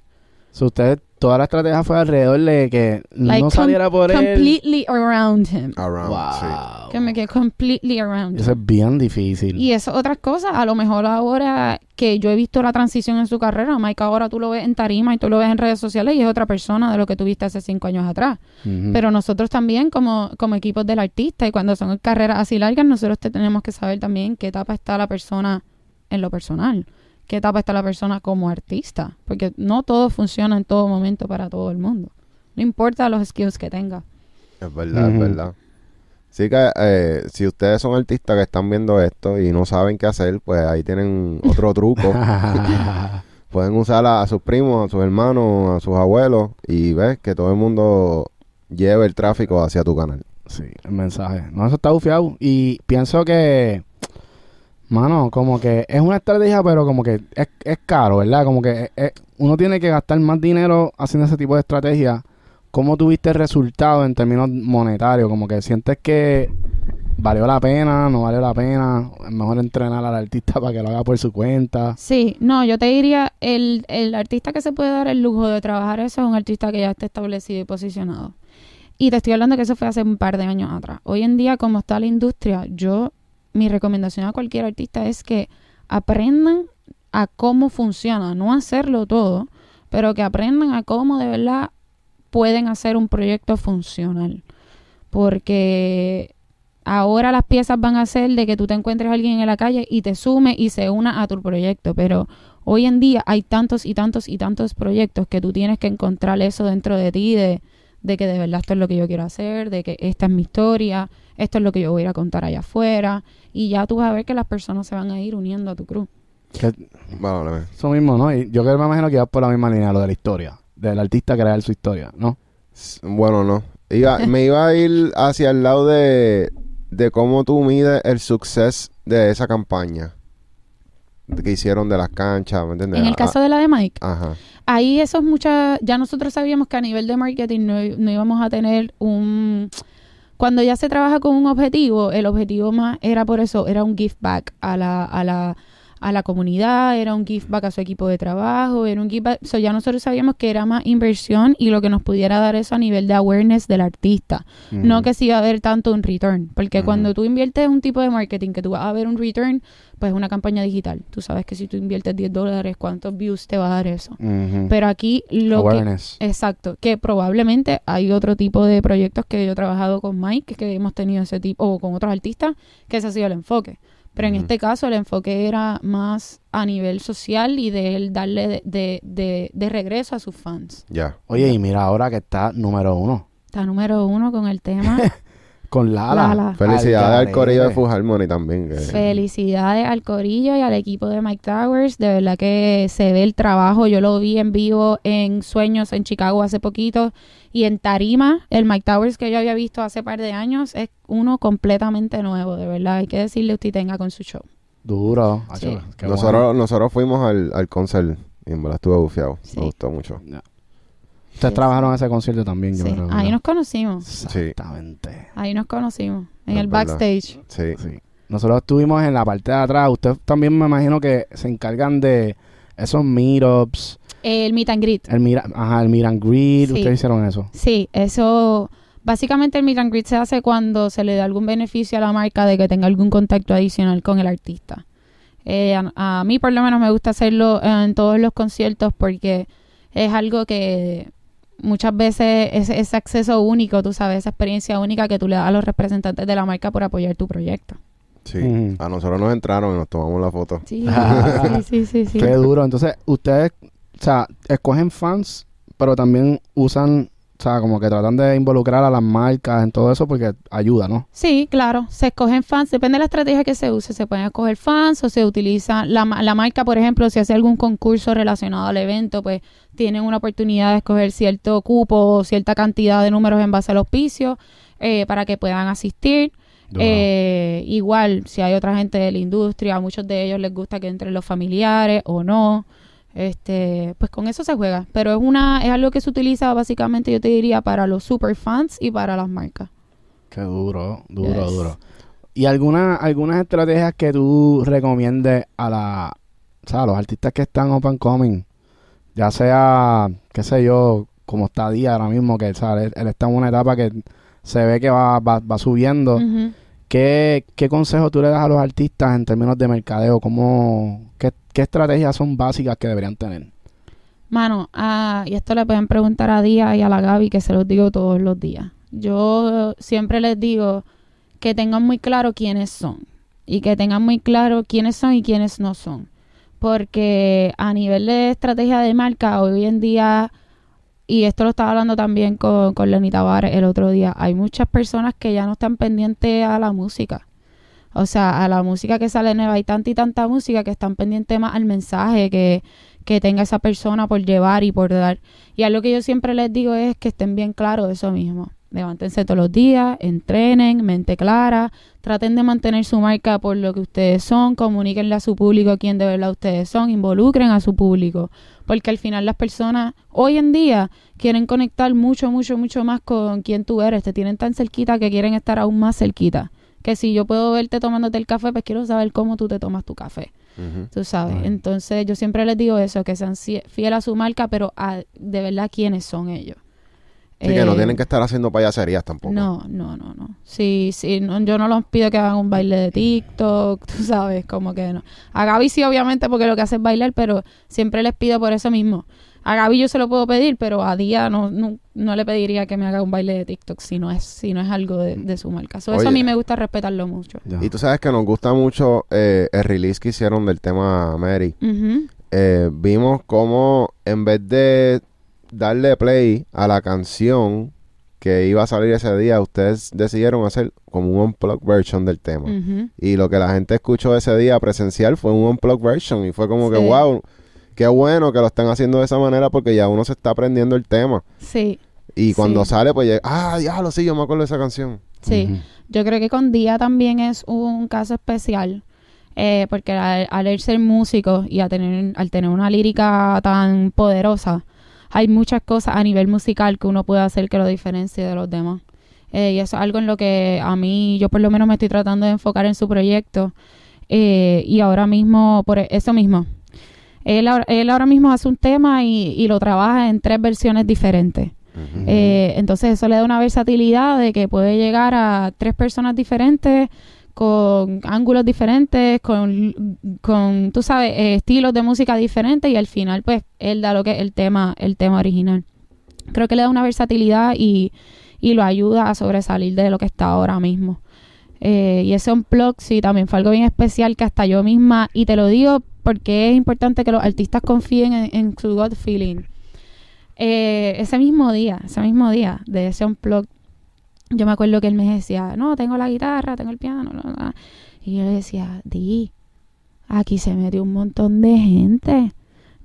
So, usted, toda la estrategia fue alrededor de que Like, no saliera por él. Completely around him. Around, sí. Wow. Que me quedé completely around Eso him. es bien difícil. Y eso otras cosas, a lo mejor ahora que yo he visto la transición en su carrera, Mike ahora tú lo ves en tarima y tú lo ves en redes sociales y es otra persona de lo que tuviste hace cinco años atrás. Ujú. Pero nosotros también, como, como equipos del artista, y cuando son carreras así largas, nosotros te tenemos que saber también qué etapa está la persona en lo personal, qué etapa está la persona como artista, porque no todo funciona en todo momento para todo el mundo. No importa los skills que tenga. Es verdad, es verdad. Así que eh, si ustedes son artistas que están viendo esto y no saben qué hacer, pues ahí tienen otro [laughs] truco. Pueden usar a, a sus primos, a sus hermanos, a sus abuelos y ves que todo el mundo lleve el tráfico hacia tu canal. Sí, el mensaje. No, eso está bufiado. Y pienso que, mano, como que es una estrategia, pero como que es, es caro, ¿verdad? Como que es- es- uno tiene que gastar más dinero haciendo ese tipo de estrategia. ¿Cómo tuviste resultado en términos monetarios? Como que sientes que valió la pena, no valió la pena. Es mejor entrenar al artista [laughs] para que lo haga por su cuenta. Sí, no, yo te diría, el, el artista que se puede dar el lujo de trabajar eso es un artista que ya está establecido y posicionado. Y te estoy hablando que eso fue hace un par de años atrás. Hoy en día, como está la industria, yo, mi recomendación a cualquier artista es que aprendan a cómo funciona, no hacerlo todo, pero que aprendan a cómo de verdad pueden hacer un proyecto funcional. Porque ahora las piezas van a ser de que tú te encuentres a alguien en la calle y te sume y se una a tu proyecto, pero hoy en día hay tantos y tantos y tantos proyectos que tú tienes que encontrar eso dentro de ti, de, de que de verdad esto es lo que yo quiero hacer, de que esta es mi historia, esto es lo que yo voy a ir a contar allá afuera, y ya tú vas a ver que las personas se van a ir uniendo a tu crew. Que Bueno, eso mismo, ¿no? Y yo creo que me imagino que vas por la misma línea, lo de la historia. Del artista crear su historia, ¿no? bueno, no. Iba, [laughs] me iba a ir hacia el lado de, de cómo tú mides el suceso de esa campaña que hicieron de las canchas, ¿me entiendes? En el Ah, caso de la de Mike, Ajá. ahí eso es mucha, ya nosotros sabíamos que a nivel de marketing no, no íbamos a tener un, cuando ya se trabaja con un objetivo, el objetivo más era por eso, era un give back a la, a la, a la comunidad, era un give back a su equipo de trabajo, era un give back, so ya nosotros sabíamos que era más inversión y lo que nos pudiera dar eso a nivel de awareness del artista, no que si iba a haber tanto un return, porque cuando tú inviertes un tipo de marketing que tú vas a ver un return, pues es una campaña digital, tú sabes que si tú inviertes 10 dólares, ¿cuántos views te va a dar eso? Pero aquí lo que Awareness. Exacto, que probablemente hay otro tipo de proyectos que yo he trabajado con Mike, que hemos tenido ese tipo, o con otros artistas, que ese ha sido el enfoque. Pero en este caso el enfoque era más a nivel social y de él darle de, de, de- de regreso a sus fans. Ya. Oye, y mira ahora que está número uno. Está número uno con el tema. [laughs] Con Lala. Lala. Felicidades al corillo de. Full Harmony también. que- Felicidades al corillo y al equipo de Mike Towers. De verdad que se ve el trabajo. Yo lo vi en vivo en Sueños en Chicago hace poquito. Y en Tarima, el Mike Towers que yo había visto hace par de años es uno completamente nuevo, de verdad. Hay que decirle usted tenga con su show. Duro. Sí. Nosotros, bueno. nosotros fuimos al, al concert y en verdad estuve bufiado. Sí. Me gustó mucho. Ustedes trabajaron en ese concierto también, yo Sí, creo. Ahí nos conocimos. Exactamente. Ahí nos conocimos. En el verdad. backstage. Sí. Sí. Nosotros estuvimos en la parte de atrás. Ustedes también me imagino que se encargan de esos meetups, El meet and greet. el mira, ajá, el meet and greet. Sí. Ustedes hicieron eso. Sí, eso. Básicamente el meet and greet se hace cuando se le da algún beneficio a la marca de que tenga algún contacto adicional con el artista. Eh, a, a mí por lo menos me gusta hacerlo en todos los conciertos porque es algo que muchas veces es ese acceso único, tú sabes, esa experiencia única que tú le das a los representantes de la marca por apoyar tu proyecto. Sí. A nosotros nos entraron y nos tomamos la foto. Sí, [laughs] sí, sí, sí, sí. Qué duro. Entonces, ustedes, o sea, escogen fans, pero también usan, o sea, como que tratan de involucrar a las marcas en todo eso porque ayuda, ¿no? Sí, claro. Se escogen fans. Depende de la estrategia que se use. Se pueden escoger fans o se utiliza la, la marca, por ejemplo, si hace algún concurso relacionado al evento, pues tienen una oportunidad de escoger cierto cupo o cierta cantidad de números en base al auspicio eh, para que puedan asistir. Eh, igual, si hay otra gente de la industria, a muchos de ellos les gusta que entren los familiares o no. Este, pues con eso se juega. Pero es una, es algo que se utiliza básicamente, yo te diría, para los super fans y para las marcas. Qué duro, duro, Yes. duro. ¿Y alguna, algunas estrategias que tú recomiendes a la, o sea, a los artistas que están and coming? Ya sea, qué sé yo, como está Día ahora mismo, que ¿sabes? Él, él está en una etapa que se ve que va, va, va subiendo. ¿Qué, ¿Qué consejo tú le das a los artistas en términos de mercadeo? ¿Cómo, qué, ¿Qué estrategias son básicas que deberían tener? Mano, ah, y esto le pueden preguntar a Día y a la Gaby, que se los digo todos los días. Yo siempre les digo que tengan muy claro quiénes son y que tengan muy claro quiénes son y quiénes no son. Porque a nivel de estrategia de marca, hoy en día, y esto lo estaba hablando también con, con Lenny Tavares el otro día, hay muchas personas que ya no están pendientes a la música. O sea, a la música que sale nueva. Hay tanta y tanta música que están pendientes más al mensaje que, que tenga esa persona por llevar y por dar. Y algo que yo siempre les digo es que estén bien claros de eso mismo. Levántense todos los días, entrenen, mente clara, traten de mantener su marca por lo que ustedes son, comuníquenle a su público quién de verdad ustedes son, involucren a su público, porque al final las personas hoy en día quieren conectar mucho, mucho, mucho más con quién tú eres, te tienen tan cerquita que quieren estar aún más cerquita. Que si yo puedo verte tomándote el café, pues quiero saber cómo tú te tomas tu café tú sabes. Entonces yo siempre les digo eso, que sean fieles a su marca, pero a, de verdad quiénes son ellos. Así que no Eh, tienen que estar haciendo payaserías tampoco. No, no, no, no. Sí, sí, no, yo no los pido que hagan un baile de TikTok, [laughs] tú sabes, como que no. A Gaby sí, obviamente, porque lo que hace es bailar, pero siempre les pido por eso mismo. A Gaby yo se lo puedo pedir, pero a Día no, no, no le pediría que me haga un baile de TikTok si no es, si no es algo de, de su marca. So, eso a mí me gusta respetarlo mucho. Ya. Y tú sabes que nos gusta mucho eh, el release que hicieron del tema Mary. Eh, vimos cómo en vez de darle play a la canción que iba a salir ese día, ustedes decidieron hacer como un unplugged version del tema. Y lo que la gente escuchó ese día presencial fue un unplugged version. Y fue como que, wow, qué bueno que lo están haciendo de esa manera porque ya uno se está aprendiendo el tema. Sí, Y cuando Sí. sale, pues, llega, ah, ya lo sí, yo me acuerdo de esa canción. sí. Yo creo que con Día también es un caso especial, eh, porque al, al ser músico y a tener, al tener una lírica tan poderosa, hay muchas cosas a nivel musical que uno puede hacer que lo diferencie de los demás. Eh, y eso es algo en lo que a mí, yo por lo menos me estoy tratando de enfocar en su proyecto. Eh, y ahora mismo, por eso mismo, él, ahora- él ahora mismo hace un tema y, y lo trabaja en tres versiones diferentes. Eh, entonces eso le da una versatilidad de que puede llegar a tres personas diferentes con ángulos diferentes, con, con tú sabes, eh, estilos de música diferentes y al final pues él da lo que es el tema, el tema original. Creo que le da una versatilidad y, y lo ayuda a sobresalir de lo que está ahora mismo. Eh, y ese unplug sí también fue algo bien especial que hasta yo misma, y te lo digo porque es importante que los artistas confíen en, su gut feeling. Eh, ese mismo día, ese mismo día de ese unplug, yo me acuerdo que él me decía, no, tengo la guitarra, tengo el piano, bla, bla, bla". y yo le decía, Di, aquí se metió un montón de gente.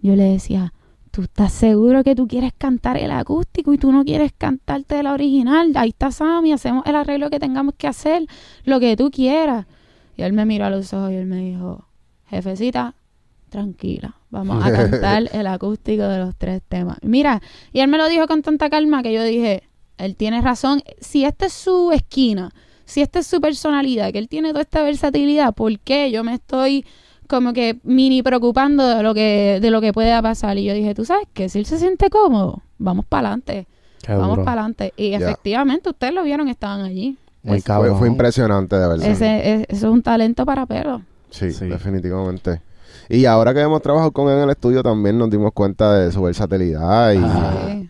Yo le decía, ¿tú estás seguro que tú quieres cantar el acústico y tú no quieres cantarte la original? Ahí está Sammy, hacemos el arreglo que tengamos que hacer, lo que tú quieras. Y él me miró a los ojos y él me dijo, jefecita, tranquila, vamos a [laughs] cantar el acústico de los tres temas. Mira, y él me lo dijo con tanta calma que yo dije, él tiene razón, si esta es su esquina, si esta es su personalidad, que él tiene toda esta versatilidad, ¿por qué yo me estoy como que mini preocupando de lo que de lo que pueda pasar? Y yo dije, ¿tú sabes qué? Si él se siente cómodo, vamos para adelante, vamos para adelante. Y efectivamente, ustedes lo vieron, estaban allí. Muy Fue, cabrón. fue impresionante, de verdad. Ese, es- eso es un talento para perros. Sí, Sí. definitivamente. Y ahora que hemos trabajado con él en el estudio, también nos dimos cuenta de su versatilidad y... Ah.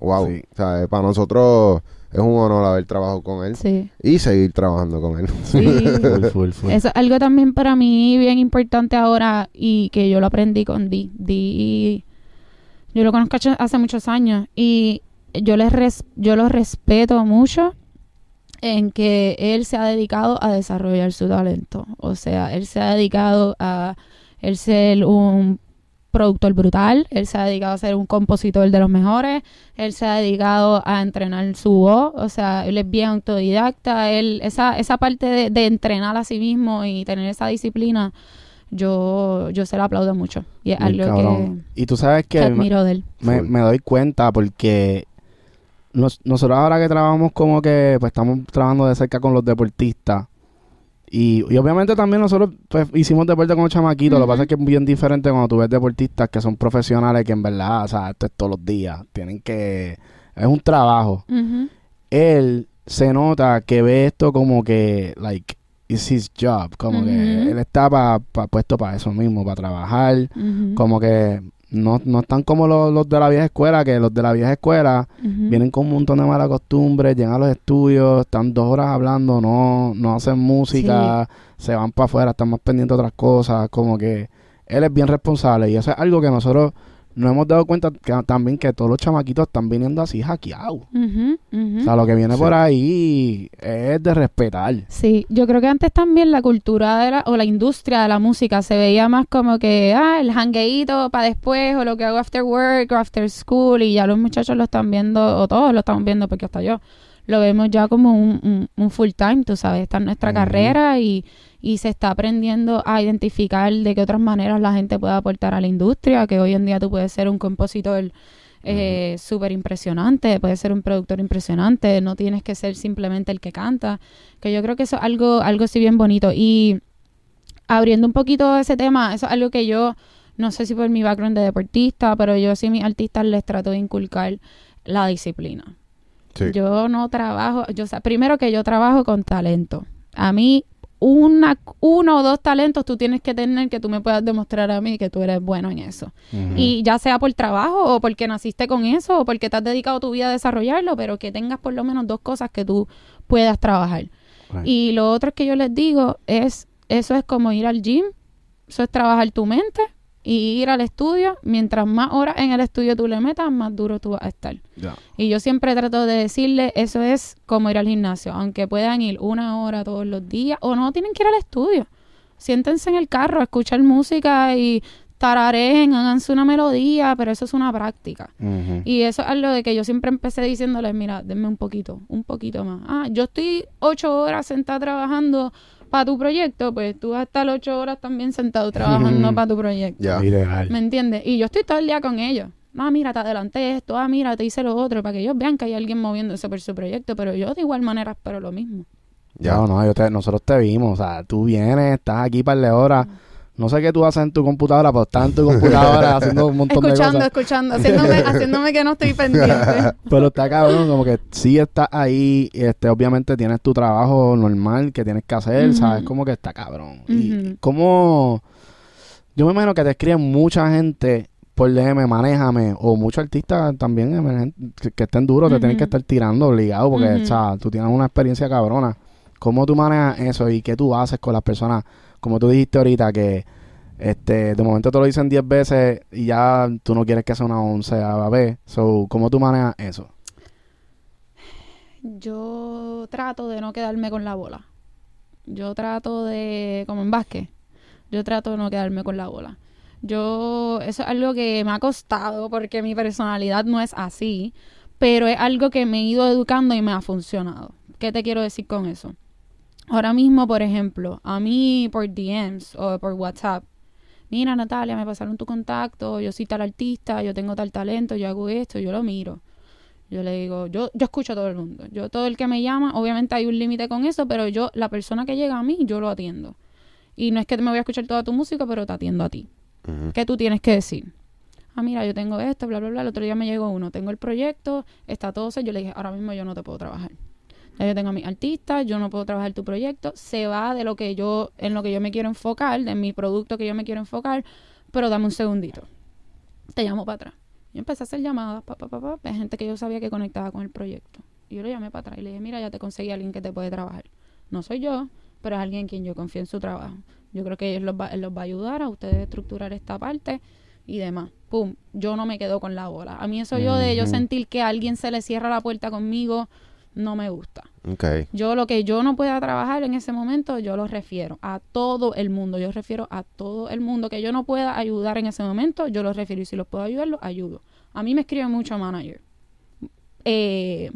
Wow. Sí. O sea, eh, para nosotros es un honor haber trabajado con él sí. y seguir trabajando con él. sí. [laughs] Full, full, full. Eso es algo también para mí bien importante ahora y que yo lo aprendí con Di. Di, yo lo conozco hace- hace muchos años y yo, les res- yo lo respeto mucho en que él se ha dedicado a desarrollar su talento. O sea, él se ha dedicado a él ser un productor brutal, él se ha dedicado a ser un compositor de los mejores, él se ha dedicado a entrenar su voz, o sea, él es bien autodidacta, él, esa, esa parte de, de entrenar a sí mismo y tener esa disciplina, yo, yo se lo aplaudo mucho. Y es algo cabrón. Y tú sabes que, que que admiro de él. me, me doy cuenta porque nos- nosotros ahora que trabajamos como que pues estamos trabajando de cerca con los deportistas y, y obviamente también nosotros pues hicimos deporte con los chamaquitos, lo que pasa es que es bien diferente cuando tú ves deportistas que son profesionales que en verdad, o sea, esto es todos los días, tienen que es un trabajo. Él se nota que ve esto como que like it's his job, como que él está pa- pa- puesto para eso mismo, para trabajar, como que no, no están como los, los de la vieja escuela, que los de la vieja escuela vienen con un montón de malas costumbres, llegan a los estudios, están dos horas hablando, no, no hacen música, se van para afuera, están más pendientes de otras cosas, como que él es bien responsable y eso es algo que nosotros nos hemos dado cuenta que, también que todos los chamaquitos están viniendo así hackeados. O sea, lo que viene Sí. por ahí es de respetar. Sí, yo creo que antes también la cultura de la, o la industria de la música se veía más como que, ah, el hangueíto para después, o lo que hago after work, o after school, y ya los muchachos lo están viendo, o todos lo estamos viendo, porque hasta yo, lo vemos ya como un, un, un full time, tú sabes, está en nuestra carrera y, y se está aprendiendo a identificar de qué otras maneras la gente puede aportar a la industria, que hoy en día tú puedes ser un compositor eh, súper impresionante, puedes ser un productor impresionante, no tienes que ser simplemente el que canta, que yo creo que eso es algo, algo sí bien bonito. Y abriendo un poquito ese tema, eso es algo que yo, no sé si por mi background de deportista, pero yo sí a mis artistas les trato de inculcar la disciplina. Sí. Yo no trabajo, yo, primero que yo trabajo con talento. A mí, una, uno o dos talentos tú tienes que tener que tú me puedas demostrar a mí que tú eres bueno en eso. Y ya sea por trabajo o porque naciste con eso o porque te has dedicado tu vida a desarrollarlo, pero que tengas por lo menos dos cosas que tú puedas trabajar. Right. Y lo otro que yo les digo es, eso es como ir al gym, eso es trabajar tu mente y ir al estudio. Mientras más horas en el estudio tú le metas, más duro tú vas a estar. Y yo siempre trato de decirle, eso es como ir al gimnasio, aunque puedan ir una hora todos los días o no tienen que ir al estudio. Siéntense en el carro, a escuchar música y tarareen, háganse una melodía, pero eso es una práctica. Y eso es algo de que yo siempre empecé diciéndoles, mira, denme un poquito, un poquito más. Ah, yo estoy ocho horas sentada trabajando para tu proyecto, pues tú vas a estar ocho horas también sentado trabajando para tu proyecto. Ya. ¿Me entiendes? Y yo estoy todo el día con ellos. Ah, mira, te adelanté esto, ah, mira, te hice lo otro, para que ellos vean que hay alguien moviéndose por su proyecto, pero yo de igual manera espero lo mismo. Ya. No, no, yo te- nosotros te vimos. O sea, tú vienes, estás aquí para de horas. No sé qué tú haces en tu computadora, pero estás en tu computadora [laughs] haciendo un montón Escuchando, de cosas. escuchando, haciéndome, [laughs] haciéndome que no estoy pendiente. Pero está cabrón, como que sí estás ahí, este, obviamente tienes tu trabajo normal que tienes que hacer, Ujú. ¿sabes? Como que está cabrón. Y como, yo me imagino que te escriben mucha gente por DM, manéjame, o muchos artistas también que, que estén duros, te tienen que estar tirando obligado, porque, o sea, tú tienes una experiencia cabrona. ¿Cómo tú manejas eso y qué tú haces con las personas? Como tú dijiste ahorita, que este de momento te lo dicen 10 veces y ya tú no quieres que sea una onceava vez. So, ¿Cómo tú manejas eso? Yo trato de no quedarme con la bola. Yo trato de, como en básquet, yo trato de no quedarme con la bola. Yo, eso es algo que me ha costado porque mi personalidad no es así, pero es algo que me he ido educando y me ha funcionado. ¿Qué te quiero decir con eso? Ahora mismo, por ejemplo, a mí por DMs o por WhatsApp, mira Natalia, me pasaron tu contacto, yo soy tal artista, yo tengo tal talento, yo hago esto, yo lo miro. Yo le digo, yo, yo escucho a todo el mundo. Yo, todo el que me llama, obviamente hay un límite con eso, pero yo, la persona que llega a mí, yo lo atiendo. Y no es que me voy a escuchar toda tu música, pero te atiendo a ti. Ujú. ¿Qué tú tienes que decir? Ah, mira, yo tengo esto, bla, bla, bla. El otro día me llegó uno, tengo el proyecto, está todo. Yo le dije, ahora mismo yo no te puedo trabajar. Ya yo tengo a mis artistas, yo no puedo trabajar tu proyecto. Se va de lo que yo, en lo que yo me quiero enfocar, de mi producto que yo me quiero enfocar, pero dame un segundito. Te llamo para atrás. Yo empecé a hacer llamadas, pa, pa, pa, pa, de gente que yo sabía que conectaba con el proyecto. Y yo lo llamé para atrás y le dije, mira, ya te conseguí a alguien que te puede trabajar. No soy yo, pero es alguien en quien yo confío en su trabajo. Yo creo que ellos los va, él los va a ayudar a ustedes a estructurar esta parte y demás. Pum, yo no me quedo con la bola. A mí eso yo de yo sentir que a alguien se le cierra la puerta conmigo, no me gusta. Ok. Yo lo que yo no pueda trabajar en ese momento, yo lo refiero a todo el mundo. Yo refiero a todo el mundo que yo no pueda ayudar en ese momento, yo lo refiero. Y si los puedo ayudar, los ayudo. A mí me escribe mucho manager. Eh,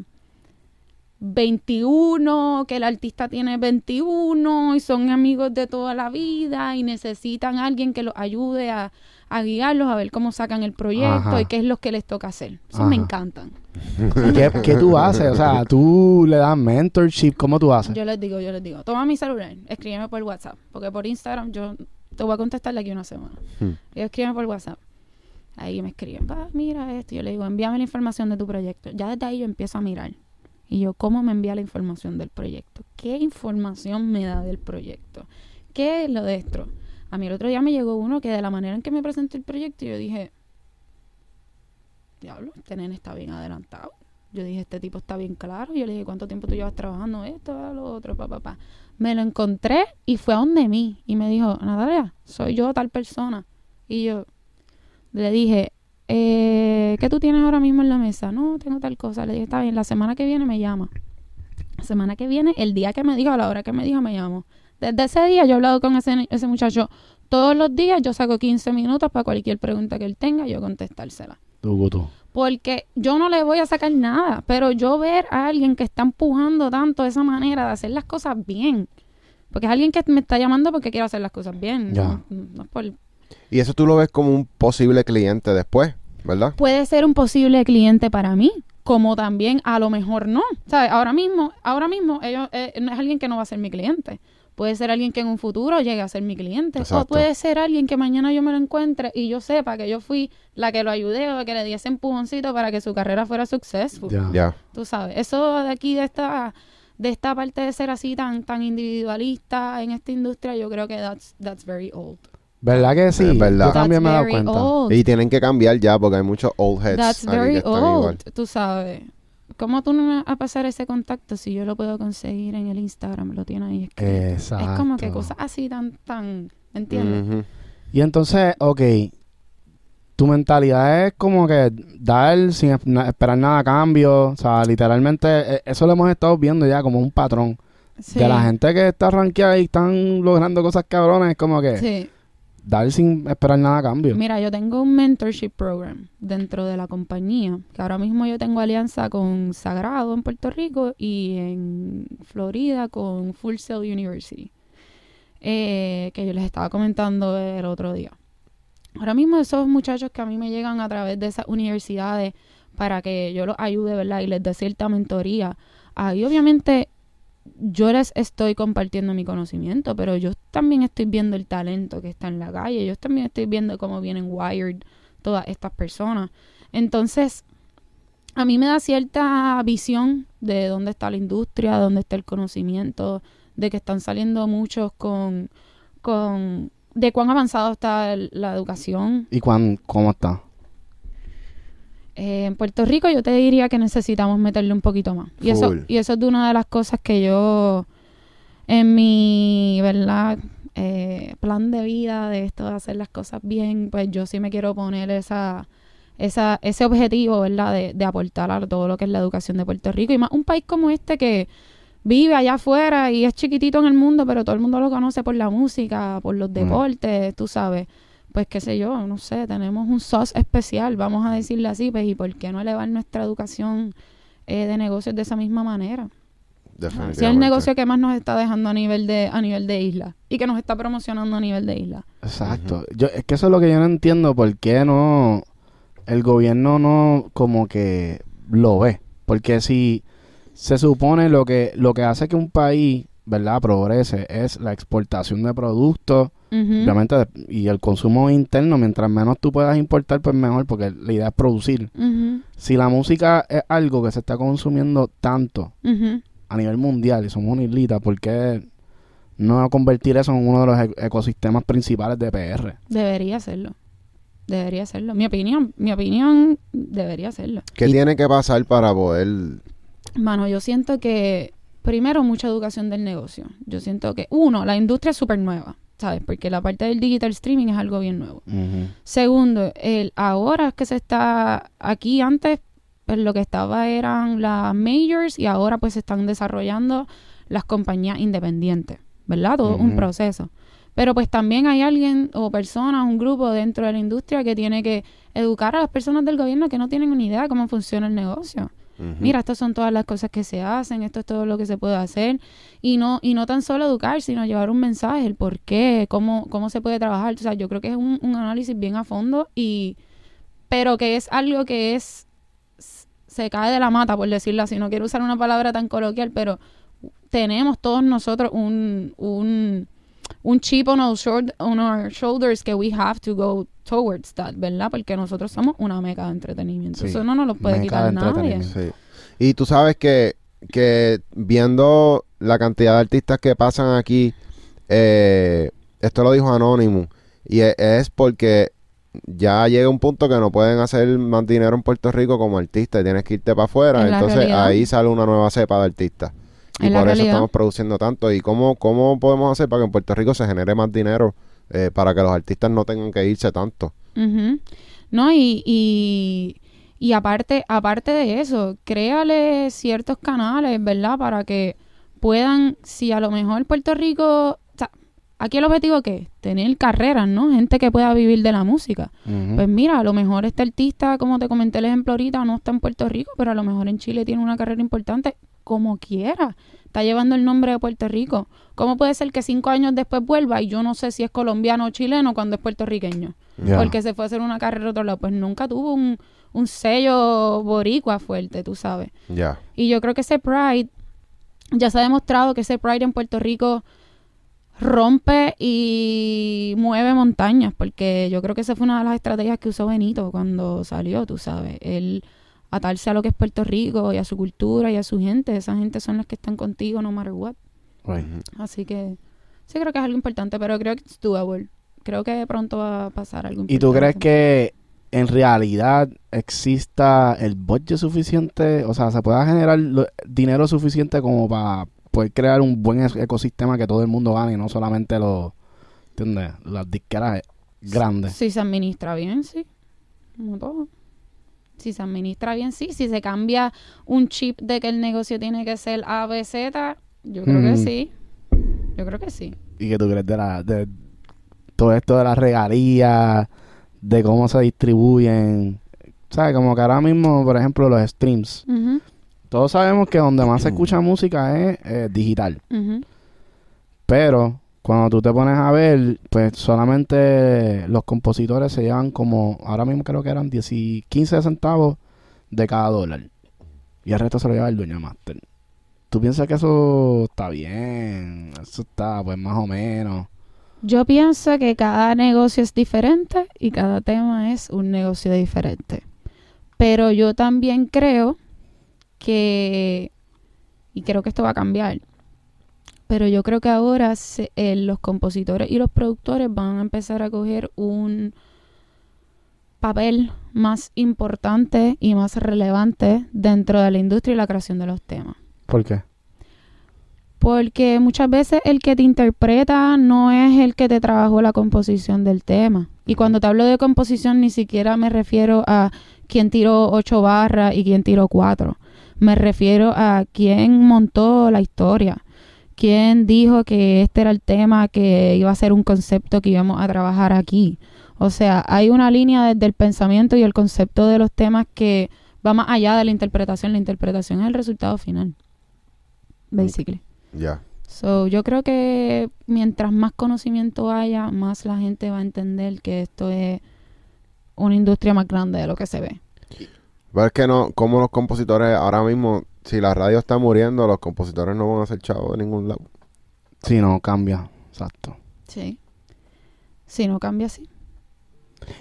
21, que el artista tiene 21 y son amigos de toda la vida y necesitan a alguien que los ayude a, a guiarlos, a ver cómo sacan el proyecto Ajá. y qué es lo que les toca hacer. Eso me encantan. ¿Y ¿Qué, qué tú haces? O sea, tú le das mentorship, ¿cómo tú haces? Yo les digo, yo les digo, toma mi celular, escríbeme por WhatsApp, porque por Instagram yo te voy a contestar de aquí una semana. Hmm. Y escríbeme por WhatsApp. Ahí me escriben, va, mira esto. Yo le digo, envíame la información de tu proyecto. Ya desde ahí yo empiezo a mirar. Y yo, ¿cómo me envía la información del proyecto? ¿Qué información me da del proyecto? ¿Qué es lo de esto? A mí el otro día me llegó uno que de la manera en que me presentó el proyecto, yo dije, diablo, este nene está bien adelantado. Yo dije, este tipo está bien claro. Yo le dije, ¿cuánto tiempo tú llevas trabajando esto, lo otro, pa, pa, pa? Me lo encontré y fue a donde mí. Y me dijo, Natalia, soy yo tal persona. Y yo le dije, eh, ¿qué tú tienes ahora mismo en la mesa? No, tengo tal cosa. Le dije, está bien, la semana que viene me llama. La semana que viene, el día que me dijo, a la hora que me dijo, me llamo. Desde ese día yo he hablado con ese, ese muchacho todos los días. Yo saco 15 minutos para cualquier pregunta que él tenga, yo contestársela. Tú. Porque yo no le voy a sacar nada, pero yo ver a alguien que está empujando tanto esa manera de hacer las cosas bien. Porque es alguien que me está llamando porque quiere hacer las cosas bien. Ya. No, no es por Y eso tú lo ves como un posible cliente después, ¿verdad? puede ser un posible cliente para mí, como también a lo mejor no. ¿Sabes? Ahora mismo, ahora mismo ellos, eh, no es alguien que no va a ser mi cliente. Puede ser alguien que en un futuro llegue a ser mi cliente. Exacto. O puede ser alguien que mañana yo me lo encuentre y yo sepa que yo fui la que lo ayudé o que le di ese empujoncito para que su carrera fuera successful. Ya. Ya. Tú sabes, eso de aquí, de esta, de esta parte de ser así tan, tan individualista en esta industria, yo creo que that's, that's very old. ¿Verdad que sí? Es verdad. Yo también me he dado That's very cuenta. old. Y tienen que cambiar ya porque hay muchos old heads That's aquí very que están old, igual. tú sabes. ¿Cómo tú no vas a pasar ese contacto si yo lo puedo conseguir en el Instagram? Lo tiene ahí escrito. Exacto. Es como que cosas así tan, tan, ¿entiendes? Y entonces, ok, tu mentalidad es como que dar sin esperar nada a cambio. O sea, literalmente, eh, eso lo hemos estado viendo ya como un patrón. Sí. De la gente que está rankeada y están logrando cosas cabrones, es como que Sí. Dar sin esperar nada a cambio. Mira, yo tengo un mentorship program dentro de la compañía, que ahora mismo yo tengo alianza con Sagrado en Puerto Rico y en Florida con Full Sail University, eh, que yo les estaba comentando el otro día. Ahora mismo esos muchachos que a mí me llegan a través de esas universidades para que yo los ayude, ¿verdad? Y les dé cierta mentoría. Ahí obviamente yo les estoy compartiendo mi conocimiento, pero yo también estoy viendo el talento que está en la calle, yo también estoy viendo cómo vienen wired todas estas personas. Entonces, a mí me da cierta visión de dónde está la industria, dónde está el conocimiento, de que están saliendo muchos con, con de cuán avanzado está la educación. ¿Y cuán, cómo está? Eh, en Puerto Rico yo te diría que necesitamos meterle un poquito más. Y eso, y eso es de una de las cosas que yo en mi, ¿verdad? Eh, plan de vida de esto de hacer las cosas bien, pues yo sí me quiero poner esa, esa, ese objetivo, ¿verdad? De, de aportar a todo lo que es la educación de Puerto Rico. Y más un país como este que vive allá afuera y es chiquitito en el mundo, pero todo el mundo lo conoce por la música, por los deportes, tú sabes pues qué sé yo, no sé, tenemos un SOS especial, vamos a decirle así, pues y por qué no elevar nuestra educación eh, de negocios de esa misma manera. Si es el negocio que más nos está dejando a nivel de a nivel de isla y que nos está promocionando a nivel de isla. Exacto. Yo es que eso es lo que yo no entiendo por qué no el gobierno no como que lo ve, porque si se supone lo que lo que hace que un país, ¿verdad?, progrese es la exportación de productos Obviamente, y el consumo interno, mientras menos tú puedas importar, pues mejor, porque la idea es producir. Si la música es algo que se está consumiendo tanto a nivel mundial y somos una islita, ¿por qué no convertir eso en uno de los e-, ecosistemas principales de PR? Debería serlo. Debería serlo. Mi opinión, mi opinión debería serlo. ¿Qué tiene que pasar para poder...? Mano, yo siento que, primero, mucha educación del negocio. Yo siento que, uno, la industria es súper nueva. ¿Sabes? Porque la parte del digital streaming es algo bien nuevo. Segundo, el ahora que se está aquí antes, pues lo que estaba eran las majors y ahora pues se están desarrollando las compañías independientes, ¿verdad? Todo un proceso. Pero pues también hay alguien o personas, un grupo dentro de la industria que tiene que educar a las personas del gobierno que no tienen ni idea de cómo funciona el negocio. Mira, estas son todas las cosas que se hacen, esto es todo lo que se puede hacer. Y no, y no tan solo educar, sino llevar un mensaje, el por qué, cómo, cómo se puede trabajar. O sea, yo creo que es un, análisis bien a fondo y pero que es algo que es se cae de la mata, por decirlo así. No quiero usar una palabra tan coloquial, pero tenemos todos nosotros un, un, un chip on our, on our shoulders que we have to go towards that, ¿verdad? Porque nosotros somos una meca de entretenimiento. Eso no nos lo puede quitar nadie. Y tú sabes que, que viendo la cantidad de artistas que pasan aquí, eh, esto lo dijo Anonymous, y e, es, porque ya llega un punto que no pueden hacer más dinero en Puerto Rico como artista y tienes que irte para afuera. Entonces ahí sale una nueva cepa de artistas. Y por eso estamos produciendo tanto. ¿Y cómo, cómo podemos hacer para que en Puerto Rico se genere más dinero eh, para que los artistas no tengan que irse tanto. No, y, y, aparte, aparte de eso, créale ciertos canales, ¿verdad? Para que puedan, si a lo mejor Puerto Rico, o sea, aquí el objetivo que es tener carreras, ¿no? Gente que pueda vivir de la música. Pues mira, a lo mejor este artista, como te comenté el ejemplo ahorita, no está en Puerto Rico, pero a lo mejor en Chile tiene una carrera importante, como quiera. Está llevando el nombre de Puerto Rico. ¿Cómo puede ser que cinco años después vuelva y yo no sé si es colombiano o chileno cuando es puertorriqueño? Porque se fue a hacer una carrera a otro lado. Pues nunca tuvo un, sello boricua fuerte, tú sabes. Y yo creo que ese Pride, ya se ha demostrado que ese Pride en Puerto Rico rompe y mueve montañas, porque yo creo que esa fue una de las estrategias que usó Benito cuando salió, tú sabes. Él atarse a lo que es Puerto Rico y a su cultura y a su gente. Esa gente son las que están contigo no matter what. Así que sí creo que es algo importante, pero creo que es doable. Creo que pronto va a pasar algo importante. ¿Y tú crees que en realidad exista el budget suficiente? O sea, ¿se pueda generar dinero suficiente como para poder crear un buen ecosistema que todo el mundo gane y no solamente los, ¿entiendes? Las disqueras grandes. Si se administra bien, sí. Como todo. Si se administra bien, sí. Si se cambia un chip de que el negocio tiene que ser ABZ, yo creo que sí. Yo creo que sí. ¿Y qué tú crees de, la, de todo esto de las regalías, de cómo se distribuyen? ¿Sabes? Como que ahora mismo, por ejemplo, los streams. Todos sabemos que donde más se escucha música es eh, digital. Pero cuando tú te pones a ver, pues solamente los compositores se llevan como, ahora mismo creo que eran 10 15 centavos de cada dólar. Y el resto se lo lleva el dueño de master ¿Tú piensas que eso está bien? Eso está, pues, más o menos. Yo pienso que cada negocio es diferente y cada tema es un negocio diferente. Pero yo también creo que, y creo que esto va a cambiar, pero yo creo que ahora se- eh, los compositores y los productores van a empezar a coger un papel más importante y más relevante dentro de la industria y la creación de los temas. ¿Por qué? Porque muchas veces el que te interpreta no es el que te trabajó la composición del tema. Y cuando te hablo de composición ni siquiera me refiero a quién tiró ocho barras y quién tiró cuatro. Me refiero a quién montó la historia. Quién dijo que este era el tema que iba a ser un concepto que íbamos a trabajar aquí. O sea, hay una línea desde el pensamiento y el concepto de los temas que va más allá de la interpretación. La interpretación es el resultado final. Basically. Ya. So, yo creo que mientras más conocimiento haya, más la gente va a entender que esto es una industria más grande de lo que se ve. Pero es que no, como los compositores ahora mismo, si la radio está muriendo, los compositores no van a ser chavos de ningún lado. Sí, no, cambia. Exacto. Sí. Si no cambia así.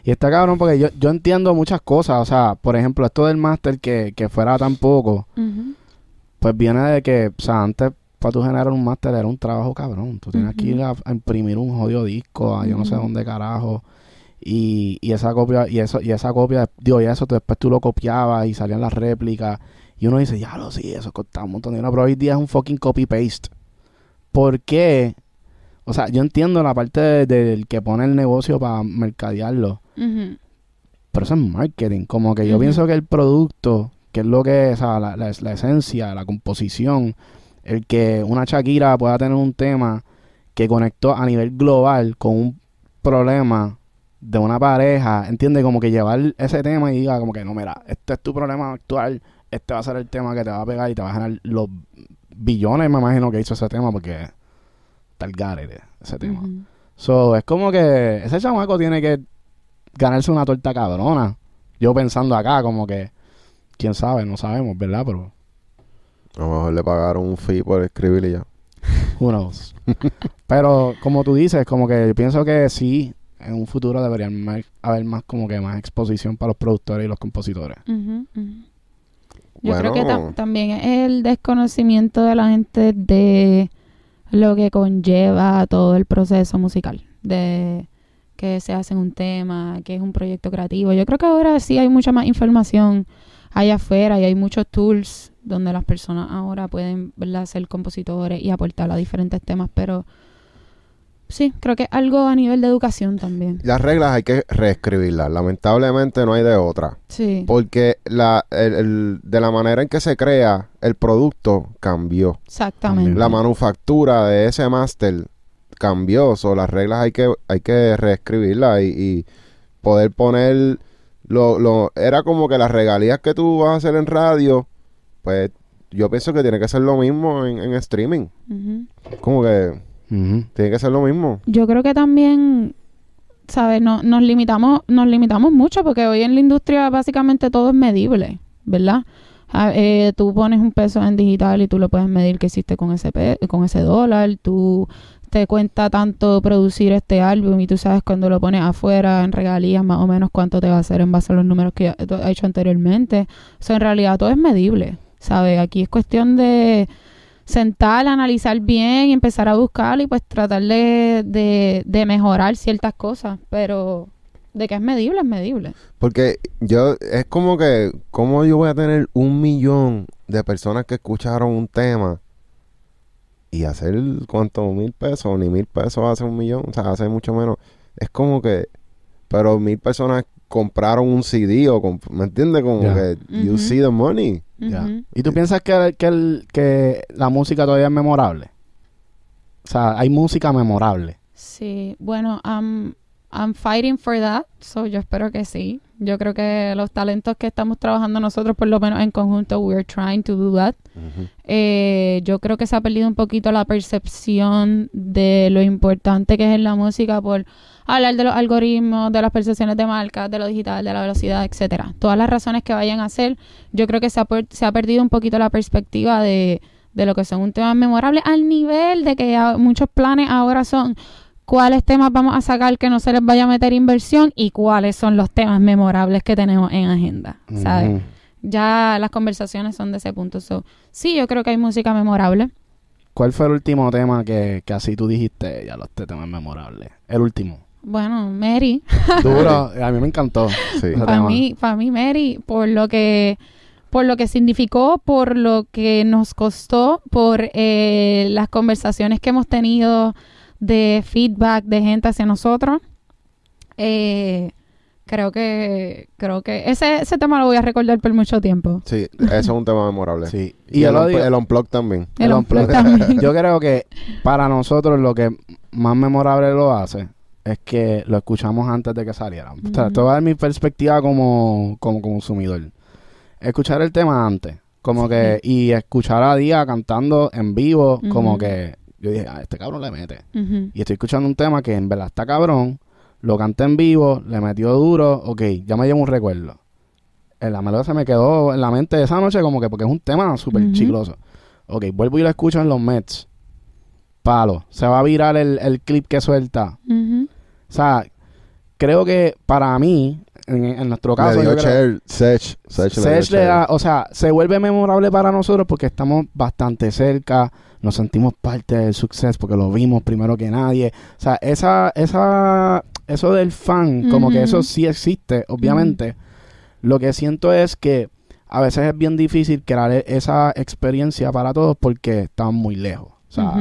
Y está cabrón porque yo, yo entiendo muchas cosas. O sea, por ejemplo, esto del máster que, que fuera tan poco, pues viene de que, o sea, antes para tú generar un máster era un trabajo cabrón. Tú tienes que ir a, a imprimir un jodido disco a yo no sé dónde carajo. Y, y esa copia, y eso, y esa copia, digo, y eso después tú lo copiabas y salían las réplicas. Y uno dice, ya lo sí, eso costaba un montón de dinero. Pero hoy día es un fucking copy-paste. ¿Por qué? O sea, yo entiendo la parte de- del que pone el negocio para mercadearlo. Pero eso es marketing. Como que yo pienso que el producto, que es lo que es, o sea, la, la- la esencia, la composición, el que una Shakira pueda tener un tema que conectó a nivel global con un problema de una pareja, ¿entiendes? Como que llevar ese tema y diga como que no, mira, este es tu problema actual, este va a ser el tema que te va a pegar y te va a generar los billones, me imagino que hizo ese tema porque está el garete ese tema. Ujú. So, es como que ese chamaco tiene que ganarse una torta cabrona. Yo pensando acá, como que, quién sabe, no sabemos, ¿verdad? Pero, A lo mejor le pagaron un fee por escribir y ya. [laughs] who knows. Pero, como tú dices, como que yo pienso que sí, en un futuro deberían haber más, como que más exposición para los productores y los compositores. Ujú. Yo Bueno. creo que tam- también es el desconocimiento de la gente de lo que conlleva todo el proceso musical, de que se hace un tema, que es un proyecto creativo. Yo creo que ahora sí hay mucha más información allá afuera y hay muchos tools donde las personas ahora pueden ¿verdad? ser compositores y aportar a diferentes temas, pero sí, creo que algo a nivel de educación también. Las reglas hay que reescribirlas. Lamentablemente no hay de otra. Sí. Porque la, el- el- de la manera en que se crea el producto cambió. Exactamente. La manufactura de ese máster cambió. O las reglas hay que, hay que reescribirlas y, y poder poner lo, lo, era como que las regalías que tú vas a hacer en radio, pues yo pienso que tiene que ser lo mismo en, en streaming. Ujú. Como que Tiene que ser lo mismo. Yo creo que también, ¿sabes? No, nos limitamos, nos limitamos mucho porque hoy en la industria básicamente todo es medible, ¿verdad? Ah, eh, tú pones un peso en digital y tú lo puedes medir que hiciste con ese pe- con ese dólar, tú te cuenta tanto producir este álbum y tú sabes cuando lo pones afuera en regalías más o menos cuánto te va a hacer en base a los números que has hecho anteriormente. O sea, en realidad todo es medible, ¿sabes? Aquí es cuestión de sentar, analizar bien y empezar a buscar y pues tratar de, de, de mejorar ciertas cosas, pero de que es medible, es medible. Porque yo, es como que, ¿cómo yo voy a tener un millón de personas que escucharon un tema y hacer cuánto, mil pesos, ni mil pesos hace un millón, o sea, hace mucho menos? Es como que, pero mil personas compraron un CD o, comp- ¿me entiendes? Como que, you see the money. Ya. ¿Y tú piensas que, que, el- que la música todavía es memorable? O sea, hay música memorable. Sí, bueno, I'm, I'm fighting for that, so yo espero que sí. Yo creo que los talentos que estamos trabajando nosotros, por lo menos en conjunto, we're trying to do that. Eh, yo creo que se ha perdido un poquito la percepción de lo importante que es en la música por hablar de los algoritmos, de las percepciones de marcas, de lo digital, de la velocidad, etcétera. Todas las razones que vayan a ser, yo creo que se ha, per- se ha perdido un poquito la perspectiva de, de lo que son un tema memorable, al nivel de que muchos planes ahora son cuáles temas vamos a sacar que no se les vaya a meter inversión y cuáles son los temas memorables que tenemos en agenda. Ya las conversaciones son de ese punto. So, sí, yo creo que hay música memorable. ¿Cuál fue el último tema que, que así tú dijiste? Ya, los este tema es memorable. El último. Bueno, Mary, [laughs] Duro. a mí me encantó. Sí. Para mí, para mí Mary, por lo que por lo que significó, por lo que nos costó, por eh, las conversaciones que hemos tenido de feedback de gente hacia nosotros. Eh, creo que creo que ese, ese tema lo voy a recordar por mucho tiempo. Sí, ese es un tema memorable. Sí. Y, Y el, digo- el unplug también. El El unplug unplug. también. [laughs] Yo creo que para nosotros lo que más memorable lo hace es que lo escuchamos antes de que saliera. O sea, Ujú. te voy a dar mi perspectiva como, como consumidor. Escuchar el tema antes. Como que, y escuchar a Día cantando en vivo, como que yo dije, ah, este cabrón le mete. Y estoy escuchando un tema que en verdad está cabrón, lo canté en vivo, le metió duro, ok, ya me llevo un recuerdo. En la melodía se me quedó en la mente esa noche como que porque es un tema súper chicloso. Ok, vuelvo y lo escucho en los Mets. Palo. Se va a virar el, el clip que suelta. O sea, creo que para mí, en, en nuestro caso, le dio yo creo- Sech, Sech le dio da- o sea, se vuelve memorable para nosotros porque estamos bastante cerca, nos sentimos parte del suceso porque lo vimos primero que nadie. O sea, esa, esa, eso del fan, como que eso sí existe, obviamente. Lo que siento es que a veces es bien difícil crear e- esa experiencia para todos porque estamos muy lejos. O sea.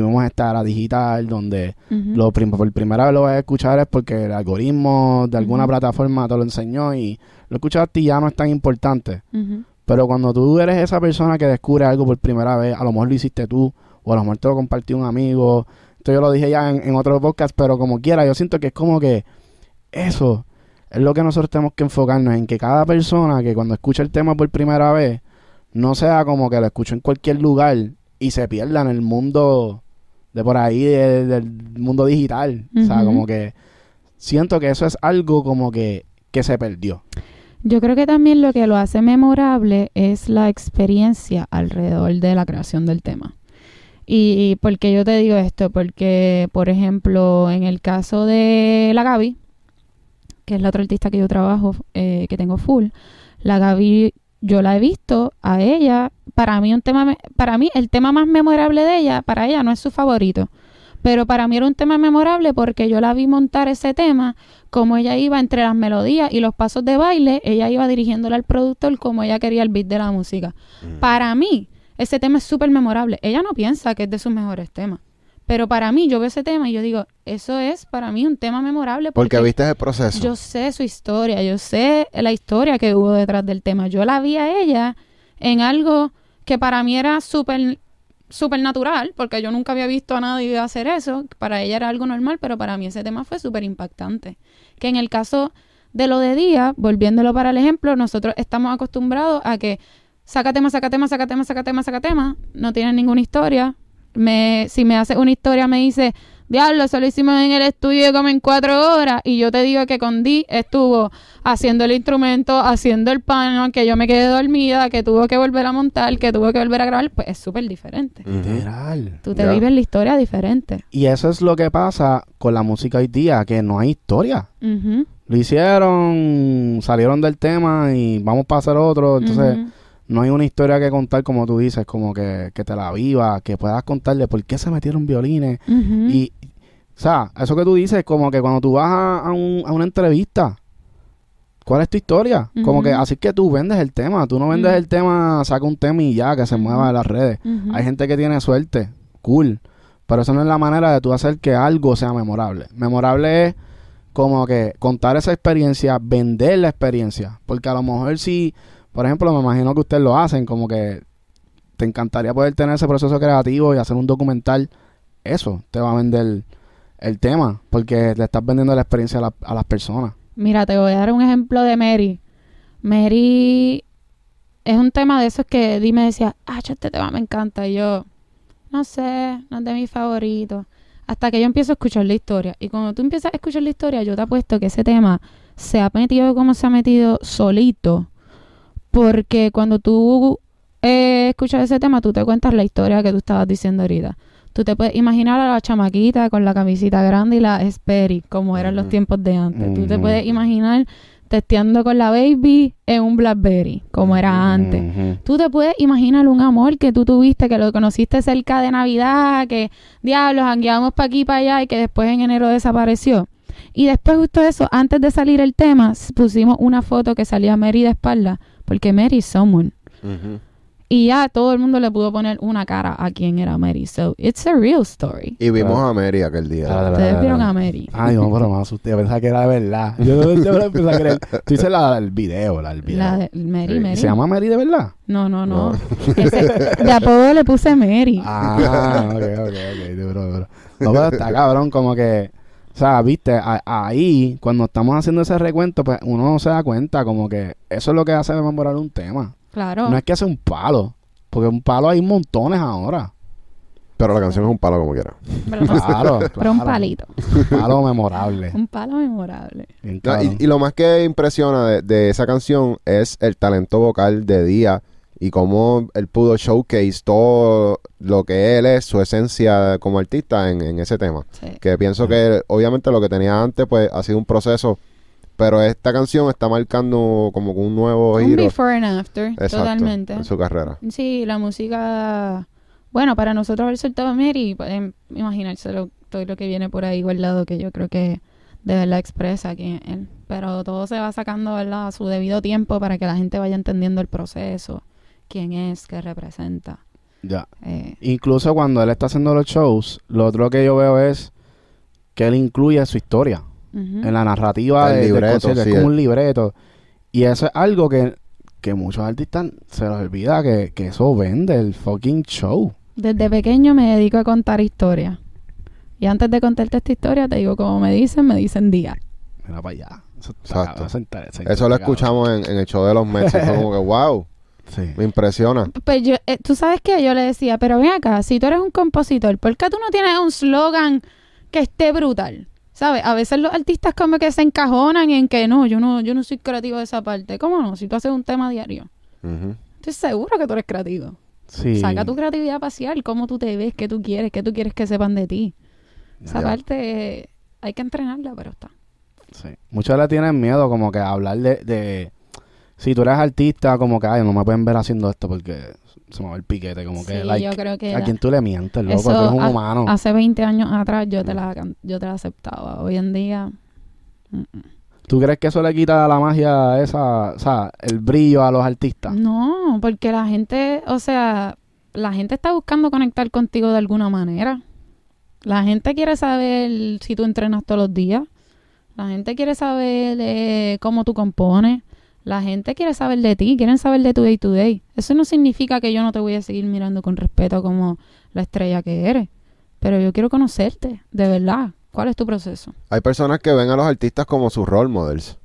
Vivimos esta era digital donde lo prim- por primera vez lo vas a escuchar es porque el algoritmo de alguna plataforma te lo enseñó y lo escuchaste y ya no es tan importante. Pero cuando tú eres esa persona que descubre algo por primera vez, a lo mejor lo hiciste tú, o a lo mejor te lo compartió un amigo. Esto yo lo dije ya en, en otro podcast, pero como quiera, yo siento que es como que eso es lo que nosotros tenemos que enfocarnos en que cada persona que cuando escucha el tema por primera vez, no sea como que lo escucho en cualquier lugar y se pierda en el mundo de por ahí, de- del mundo digital. O sea, como que siento que eso es algo como que, que se perdió. Yo creo que también lo que lo hace memorable es la experiencia alrededor de la creación del tema. Y por qué yo te digo esto, porque, por ejemplo, en el caso de la Gaby, que es la otra artista que yo trabajo, eh, que tengo full, la Gaby, yo la he visto a ella, para mí un tema, para mí el tema más memorable de ella, para ella no es su favorito, pero para mí era un tema memorable porque yo la vi montar ese tema como ella iba entre las melodías y los pasos de baile, ella iba dirigiéndole al productor como ella quería el beat de la música. Para mí, ese tema es súper memorable. Ella no piensa que es de sus mejores temas. Pero para mí, yo veo ese tema y yo digo, eso es para mí un tema memorable Porque porque, viste el proceso. yo sé su historia, yo sé la historia que hubo detrás del tema. Yo la vi a ella en algo que para mí era súper súper natural, porque yo nunca había visto a nadie hacer eso. Para ella era algo normal, pero para mí ese tema fue súper impactante. Que en el caso de lo de día, volviéndolo para el ejemplo, nosotros estamos acostumbrados a que saca tema, saca tema, saca tema, saca tema, saca tema, no tienen ninguna historia. Me, si me hace una historia, me dice, diablo, eso lo hicimos en el estudio como en cuatro horas. Y yo te digo que con Di estuvo haciendo el instrumento, haciendo el panel, que yo me quedé dormida, que tuvo que volver a montar, que tuvo que volver a grabar, pues es súper diferente. Literal. Tú te vives la historia diferente. Y eso es lo que pasa con la música hoy día, que no hay historia. Lo hicieron, salieron del tema y vamos para hacer otro. Entonces. No hay una historia que contar como tú dices, como que, que te la viva, que puedas contarle por qué se metieron violines. Y, o sea, eso que tú dices, como que cuando tú vas a, a un- a una entrevista, ¿cuál es tu historia? Como que así que tú vendes el tema. Tú no vendes Ujú. el tema, saca un tema y ya, que se mueva en las redes. Hay gente que tiene suerte, cool. Pero eso no es la manera de tú hacer que algo sea memorable. Memorable es como que contar esa experiencia, vender la experiencia. Porque a lo mejor si, por ejemplo, me imagino que ustedes lo hacen, como que te encantaría poder tener ese proceso creativo y hacer un documental. Eso te va a vender el tema, porque le estás vendiendo la experiencia a, la- a las personas. Mira, te voy a dar un ejemplo de Mary. Mary es un tema de esos que Di me decía, ah, este tema me encanta. Y yo, no sé, no es de mis favoritos. Hasta que yo empiezo a escuchar la historia. Y cuando tú empiezas a escuchar la historia, yo te apuesto que ese tema se ha metido como se ha metido solito. Porque cuando tú eh, escuchas ese tema, tú te cuentas la historia que tú estabas diciendo ahorita. Tú te puedes imaginar a la chamaquita con la camisita grande y la Sperry, como eran los tiempos de antes. Tú te puedes imaginar testeando con la baby en un Blackberry, como era antes. Tú te puedes imaginar un amor que tú tuviste, que lo conociste cerca de Navidad, que diablos, hangueamos para aquí y para allá y que después en enero desapareció. Y después justo eso, antes de salir el tema, pusimos una foto que salía Mary de espalda, porque Mary is someone. Y ya todo el mundo le pudo poner una cara a quién era Mary. So, it's a real story. Y vimos a Mary aquel día. Ustedes vieron a Mary. Ay, no, pero me asusté. Yo pensaba que era de verdad. Yo, yo me empecé a creer. Tú dices la, el video, la, el video. La de Mary, Sí. Mary. ¿Se llama Mary de verdad? No, no, no. No. [laughs] Ese- de apodo le puse Mary. Ah, ok, ok, ok. Duro, duro. No, pero está cabrón, como que. O sea, viste, A- ahí, cuando estamos haciendo ese recuento, pues uno se da cuenta, como que eso es lo que hace memorar un tema. Claro. No es que hace un palo, porque un palo hay montones ahora. Pero la canción es un palo como quiera. pero, Claro, [laughs] pero un palito. Un palo memorable. Un palo memorable. Y, y lo más que impresiona de, de esa canción es el talento vocal de Día y cómo él pudo showcase todo lo que él es, su esencia como artista en, en ese tema. Sí. Que pienso que obviamente lo que tenía antes pues ha sido un proceso, pero esta canción está marcando como un nuevo Un giro before and after, exacto, totalmente. en su carrera. Sí, la música. Bueno, para nosotros haber soltado Mary, pueden imaginárselo todo lo que viene por ahí guardado, que yo creo que de verdad expresa quién es él. Pero todo se va sacando ¿verdad? a su debido tiempo para que la gente vaya entendiendo el proceso, quién es, qué representa. Ya. Eh, Incluso cuando él está haciendo los shows, lo otro que yo veo es que él incluye su historia en la narrativa El de, del libreto, concierto. sí, es como un libreto. Y eso es algo que, que muchos artistas se les olvida que, que eso vende el fucking show. Desde pequeño me dedico a contar historias. Y antes de contarte esta historia, te digo como me dicen, me dicen día. Mira para allá. Eso, está Exacto. eso está- eso está Eso lo escuchamos en, en el show de los fue como que [laughs] wow, Sí. me impresiona. Pues yo, eh, tú sabes que yo le decía, pero ven acá, si tú eres un compositor, ¿por qué tú no tienes un slogan que esté brutal? ¿Sabes? A veces los artistas como que se encajonan en que no, yo no, yo no soy creativo de esa parte. ¿Cómo no? Si tú haces un tema diario, Ujú. estoy seguro que tú eres creativo. Sí. Saca tu creatividad facial, cómo tú te ves, qué tú quieres, qué tú quieres que sepan de ti. Esa Ya. parte eh, hay que entrenarla, pero está. Sí. Muchos le tienen miedo como que hablar de, de... Si tú eres artista, como que, ay, no me pueden ver haciendo esto porque se me va el piquete. Como que, Sí, like, yo creo que ¿a la- quién tú le mientes, loco? Eso tú eres un humano. hace 20 años atrás yo te la, can- yo te la aceptaba. Hoy en día... mm, mm. ¿Tú crees que eso le quita la magia esa, o sea, el brillo a los artistas? No, porque la gente, o sea, la gente está buscando conectar contigo de alguna manera. La gente quiere saber si tú entrenas todos los días. La gente quiere saber eh, cómo tú compones. La gente quiere saber de ti, quieren saber de tu day to day. Eso no significa que yo no te voy a seguir mirando con respeto como la estrella que eres. Pero yo quiero conocerte, de verdad. ¿Cuál es tu proceso? Hay personas que ven a los artistas como sus role models.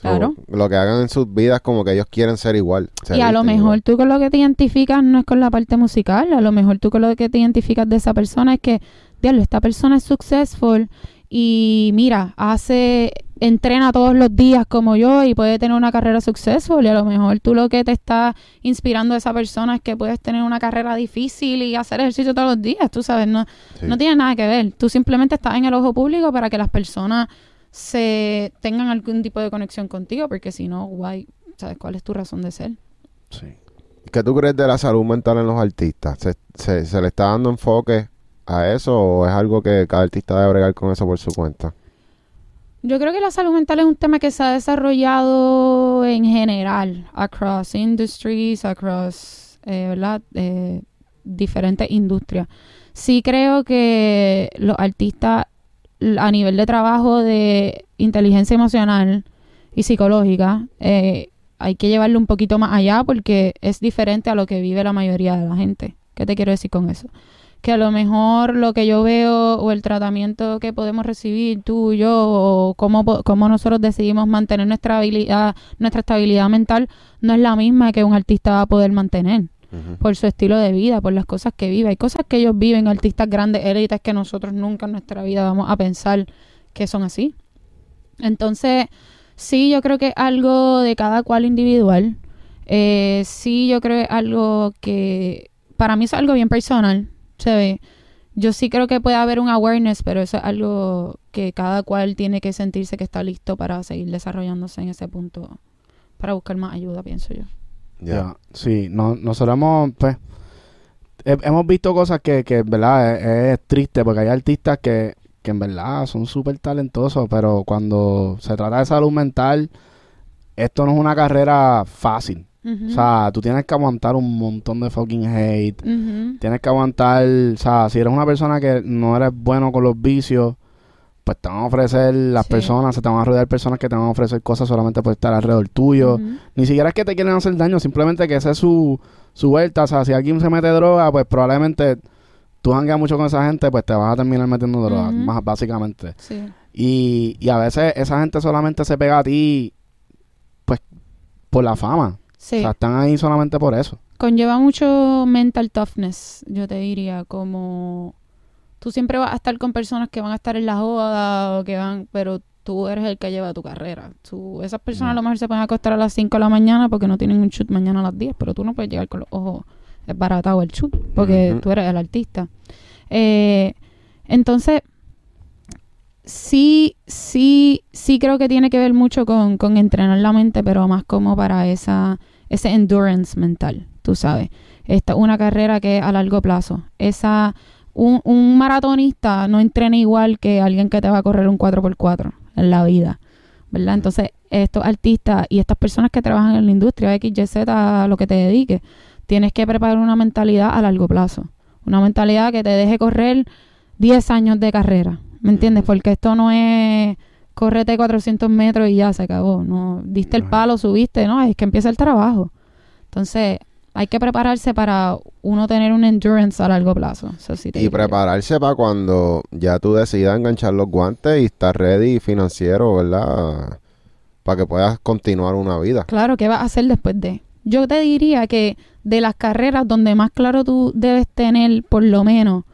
Claro. O lo que hagan en sus vidas como que ellos quieren ser igual. se Y a lo mejor igual. tú con lo que te identificas no es con la parte musical, a lo mejor tú con lo que te identificas de esa persona es que, diablo, esta persona es successful y mira, hace, entrena todos los días como yo y puede tener una carrera successful y a lo mejor tú lo que te está inspirando de esa persona es que puedes tener una carrera difícil y hacer ejercicio todos los días, tú sabes, no, Sí. no tiene nada que ver. Tú simplemente estás en el ojo público para que las personas se tengan algún tipo de conexión contigo, porque si no, guay, ¿sabes cuál es tu razón de ser? Sí. ¿Qué tú crees de la salud mental en los artistas? ¿Se, se, se le está dando enfoque a eso o es algo que cada artista debe bregar con eso por su cuenta? Yo creo que la salud mental es un tema que se ha desarrollado en general, across industries, across, eh, ¿verdad? Eh, diferentes industrias. Sí creo que los artistas a nivel de trabajo de inteligencia emocional y psicológica, eh, hay que llevarlo un poquito más allá porque es diferente a lo que vive la mayoría de la gente. ¿Qué te quiero decir con eso? Que a lo mejor lo que yo veo o el tratamiento que podemos recibir tú y yo o cómo, cómo nosotros decidimos mantener nuestra habilidad, nuestra estabilidad mental no es la misma que un artista va a poder mantener por su estilo de vida, por las cosas que vive. Hay cosas que ellos viven, artistas grandes, élites que nosotros nunca en nuestra vida vamos a pensar que son así. Entonces, sí, yo creo que es algo de cada cual individual. Eh, sí, yo creo que es algo que para mí es algo bien personal, se ve. Yo sí creo que puede haber un awareness, pero eso es algo que cada cual tiene que sentirse que está listo para seguir desarrollándose en ese punto, para buscar más ayuda, pienso yo. Ya. Ya, Sí, no, nosotros hemos, pues, he- hemos visto cosas que, que en verdad es, es triste porque hay artistas que, que en verdad son súper talentosos, pero cuando se trata de salud mental, esto no es una carrera fácil. O sea, tú tienes que aguantar un montón de fucking hate. Tienes que aguantar, o sea, si eres una persona que no eres bueno con los vicios, pues te van a ofrecer las Sí. personas, se te van a rodear personas que te van a ofrecer cosas solamente por estar alrededor tuyo. Ni siquiera es que te quieren hacer daño, simplemente que esa es su, su vuelta. O sea, si alguien se mete droga, pues probablemente tú jangueas mucho con esa gente, pues te vas a terminar metiendo droga, más básicamente. Sí. Y, y a veces esa gente solamente se pega a ti, pues, por la fama. Sí. O sea, están ahí solamente por eso. Conlleva mucho mental toughness, yo te diría, como tú siempre vas a estar con personas que van a estar en la joda o que van, pero tú eres el que lleva tu carrera. Tú, esas personas a lo mejor se pueden acostar a las 5 de la mañana porque no tienen un shoot mañana a las 10, pero tú no puedes llegar con los ojos baratados el shoot porque Ujú. tú eres el artista. Eh, entonces, sí, sí, sí creo que tiene que ver mucho con, con entrenar la mente, pero más como para esa, ese endurance mental, tú sabes. Esta una carrera que es a largo plazo. Esa, un, un maratonista no entrena igual que alguien que te va a correr un 4x4 en la vida, ¿verdad? Entonces, estos artistas y estas personas que trabajan en la industria, X, Y, Z, a lo que te dediques, tienes que preparar una mentalidad a largo plazo. Una mentalidad que te deje correr 10 años de carrera, ¿me entiendes? Porque esto no es córrete 400 metros y ya se acabó. No, diste el palo, subiste, no, es que empieza el trabajo. Entonces, hay que prepararse para uno tener un endurance a largo plazo. Eso sí te Y prepararse para cuando ya tú decidas enganchar los guantes y estar ready financiero, ¿verdad? Para que puedas continuar una vida. Claro, ¿qué vas a hacer después de? Yo te diría que de las carreras donde más claro tú debes tener, por lo menos,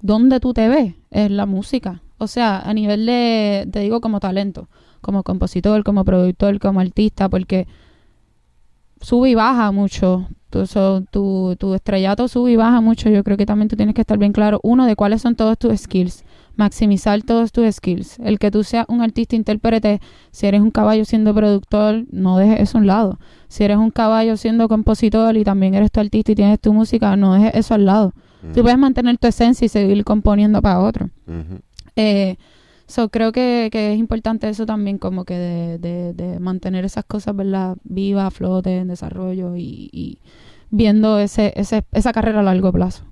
dónde tú te ves, es la música. O sea, a nivel de, te digo, como talento, como compositor, como productor, como artista, porque sube y baja mucho. Tu, so- tu, tu estrellato sube y baja mucho. Yo creo que también tú tienes que estar bien claro, uno, de cuáles son todos tus skills. Maximizar todos tus skills. El que tú seas un artista intérprete, si eres un caballo siendo productor, no dejes eso a un lado. Si eres un caballo siendo compositor y también eres tu artista y tienes tu música, no dejes eso al lado. Tú puedes mantener tu esencia y seguir componiendo para otro. Ujú. Eh, so creo que, que es importante eso también, como que de, de, de mantener esas cosas, ¿verdad? Vivas, a flote, en desarrollo y, y viendo ese, ese, esa carrera a largo plazo,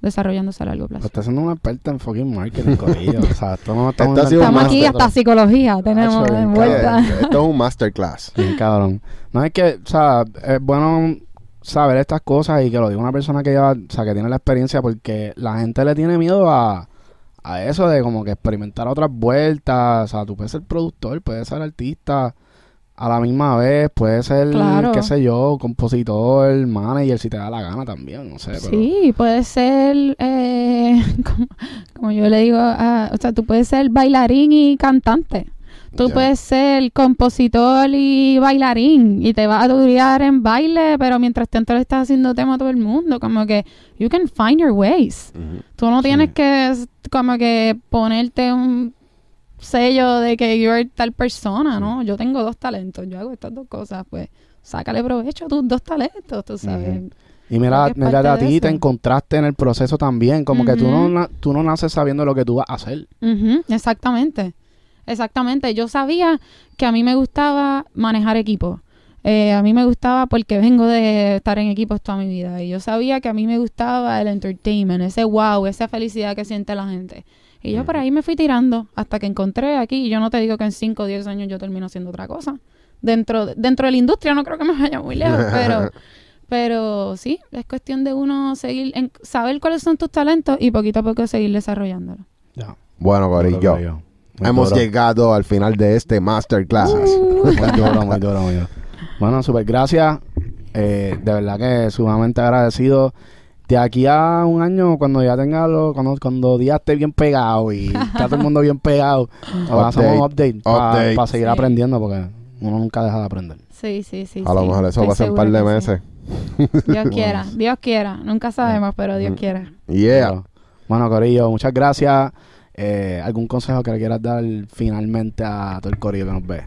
desarrollándose a largo plazo. Está siendo una experta en fucking marketing, corillo. o sea, esto no estamos inventando Estamos aquí hasta psicología, tenemos bien envuelta. [laughs] Esto es un masterclass. Bien, cabrón. No es que, o sea, es bueno saber estas cosas y que lo diga una persona que lleva, o sea, que tiene la experiencia porque la gente le tiene miedo a, a eso de como que experimentar otras vueltas. O sea, tú puedes ser productor, puedes ser artista a la misma vez, puedes ser, Claro. qué sé yo, compositor, manager, si te da la gana también, no sé. Pero, Sí, puede ser, eh, [laughs] como, como yo le digo, o sea, tú puedes ser bailarín y cantante. Tú puedes ser compositor y bailarín y te vas a durar en baile, pero mientras tanto le estás haciendo tema a todo el mundo. Como que, you can find your ways. Ujú. Tú no tienes Sí. que, como que, ponerte un sello de que you're tal persona, ¿no? Yo tengo dos talentos, yo hago estas dos cosas, pues, sácale provecho a tus dos talentos, tú sabes. Ujú. Y mira, mira, a ti te encontraste en el proceso también, como que tú no, tú no naces sabiendo lo que tú vas a hacer. Exactamente. Exactamente. Yo sabía que a mí me gustaba manejar equipos. Eh, a mí me gustaba porque vengo de estar en equipos toda mi vida. Y yo sabía que a mí me gustaba el entertainment, ese wow, esa felicidad que siente la gente. Y yo por ahí me fui tirando hasta que encontré aquí. Y yo no te digo que en 5 o 10 años yo termino haciendo otra cosa. Dentro, de- dentro de la industria no creo que me vaya muy lejos, pero, [laughs] pero sí, es cuestión de uno seguir, en, saber cuáles son tus talentos y poquito a poco seguir desarrollándolo. Ya. Bueno, Corillo, Corillo. Muy hemos duro. llegado al final de este masterclass. Muy [laughs] duro, muy duro, muy [laughs] duro. Bueno, super gracias. Eh, de verdad que sumamente agradecido. De aquí a un año, cuando ya tenga lo, cuando, cuando día esté bien pegado y está todo el mundo bien pegado, hacemos un update para seguir Sí. aprendiendo porque uno nunca deja de aprender. Sí, sí, sí. A lo sí. mejor eso Estoy va a ser un par de que sí. meses. Dios [laughs] quiera, Dios quiera. Nunca sabemos, pero Dios Mm. quiera. Yeah. Pero, Bueno, Corillo, muchas gracias. Eh, ¿Algún consejo que le quieras dar finalmente a todo el Corillo que nos ve?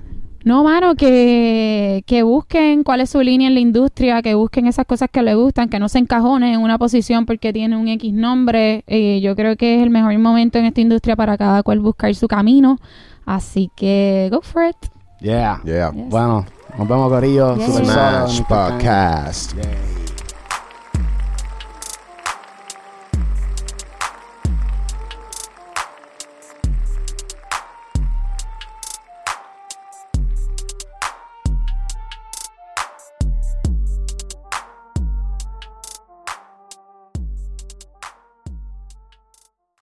No, mano, que, que busquen cuál es su línea en la industria, que busquen esas cosas que les gustan, que no se encajonen en una posición porque tiene un X nombre. Eh, yo creo que es el mejor momento en esta industria para cada cual buscar su camino. Así que go for it. Yeah. Yeah. Yes. Bueno, nos vemos, Corillo. Yeah. Smash. Podcast. Yeah.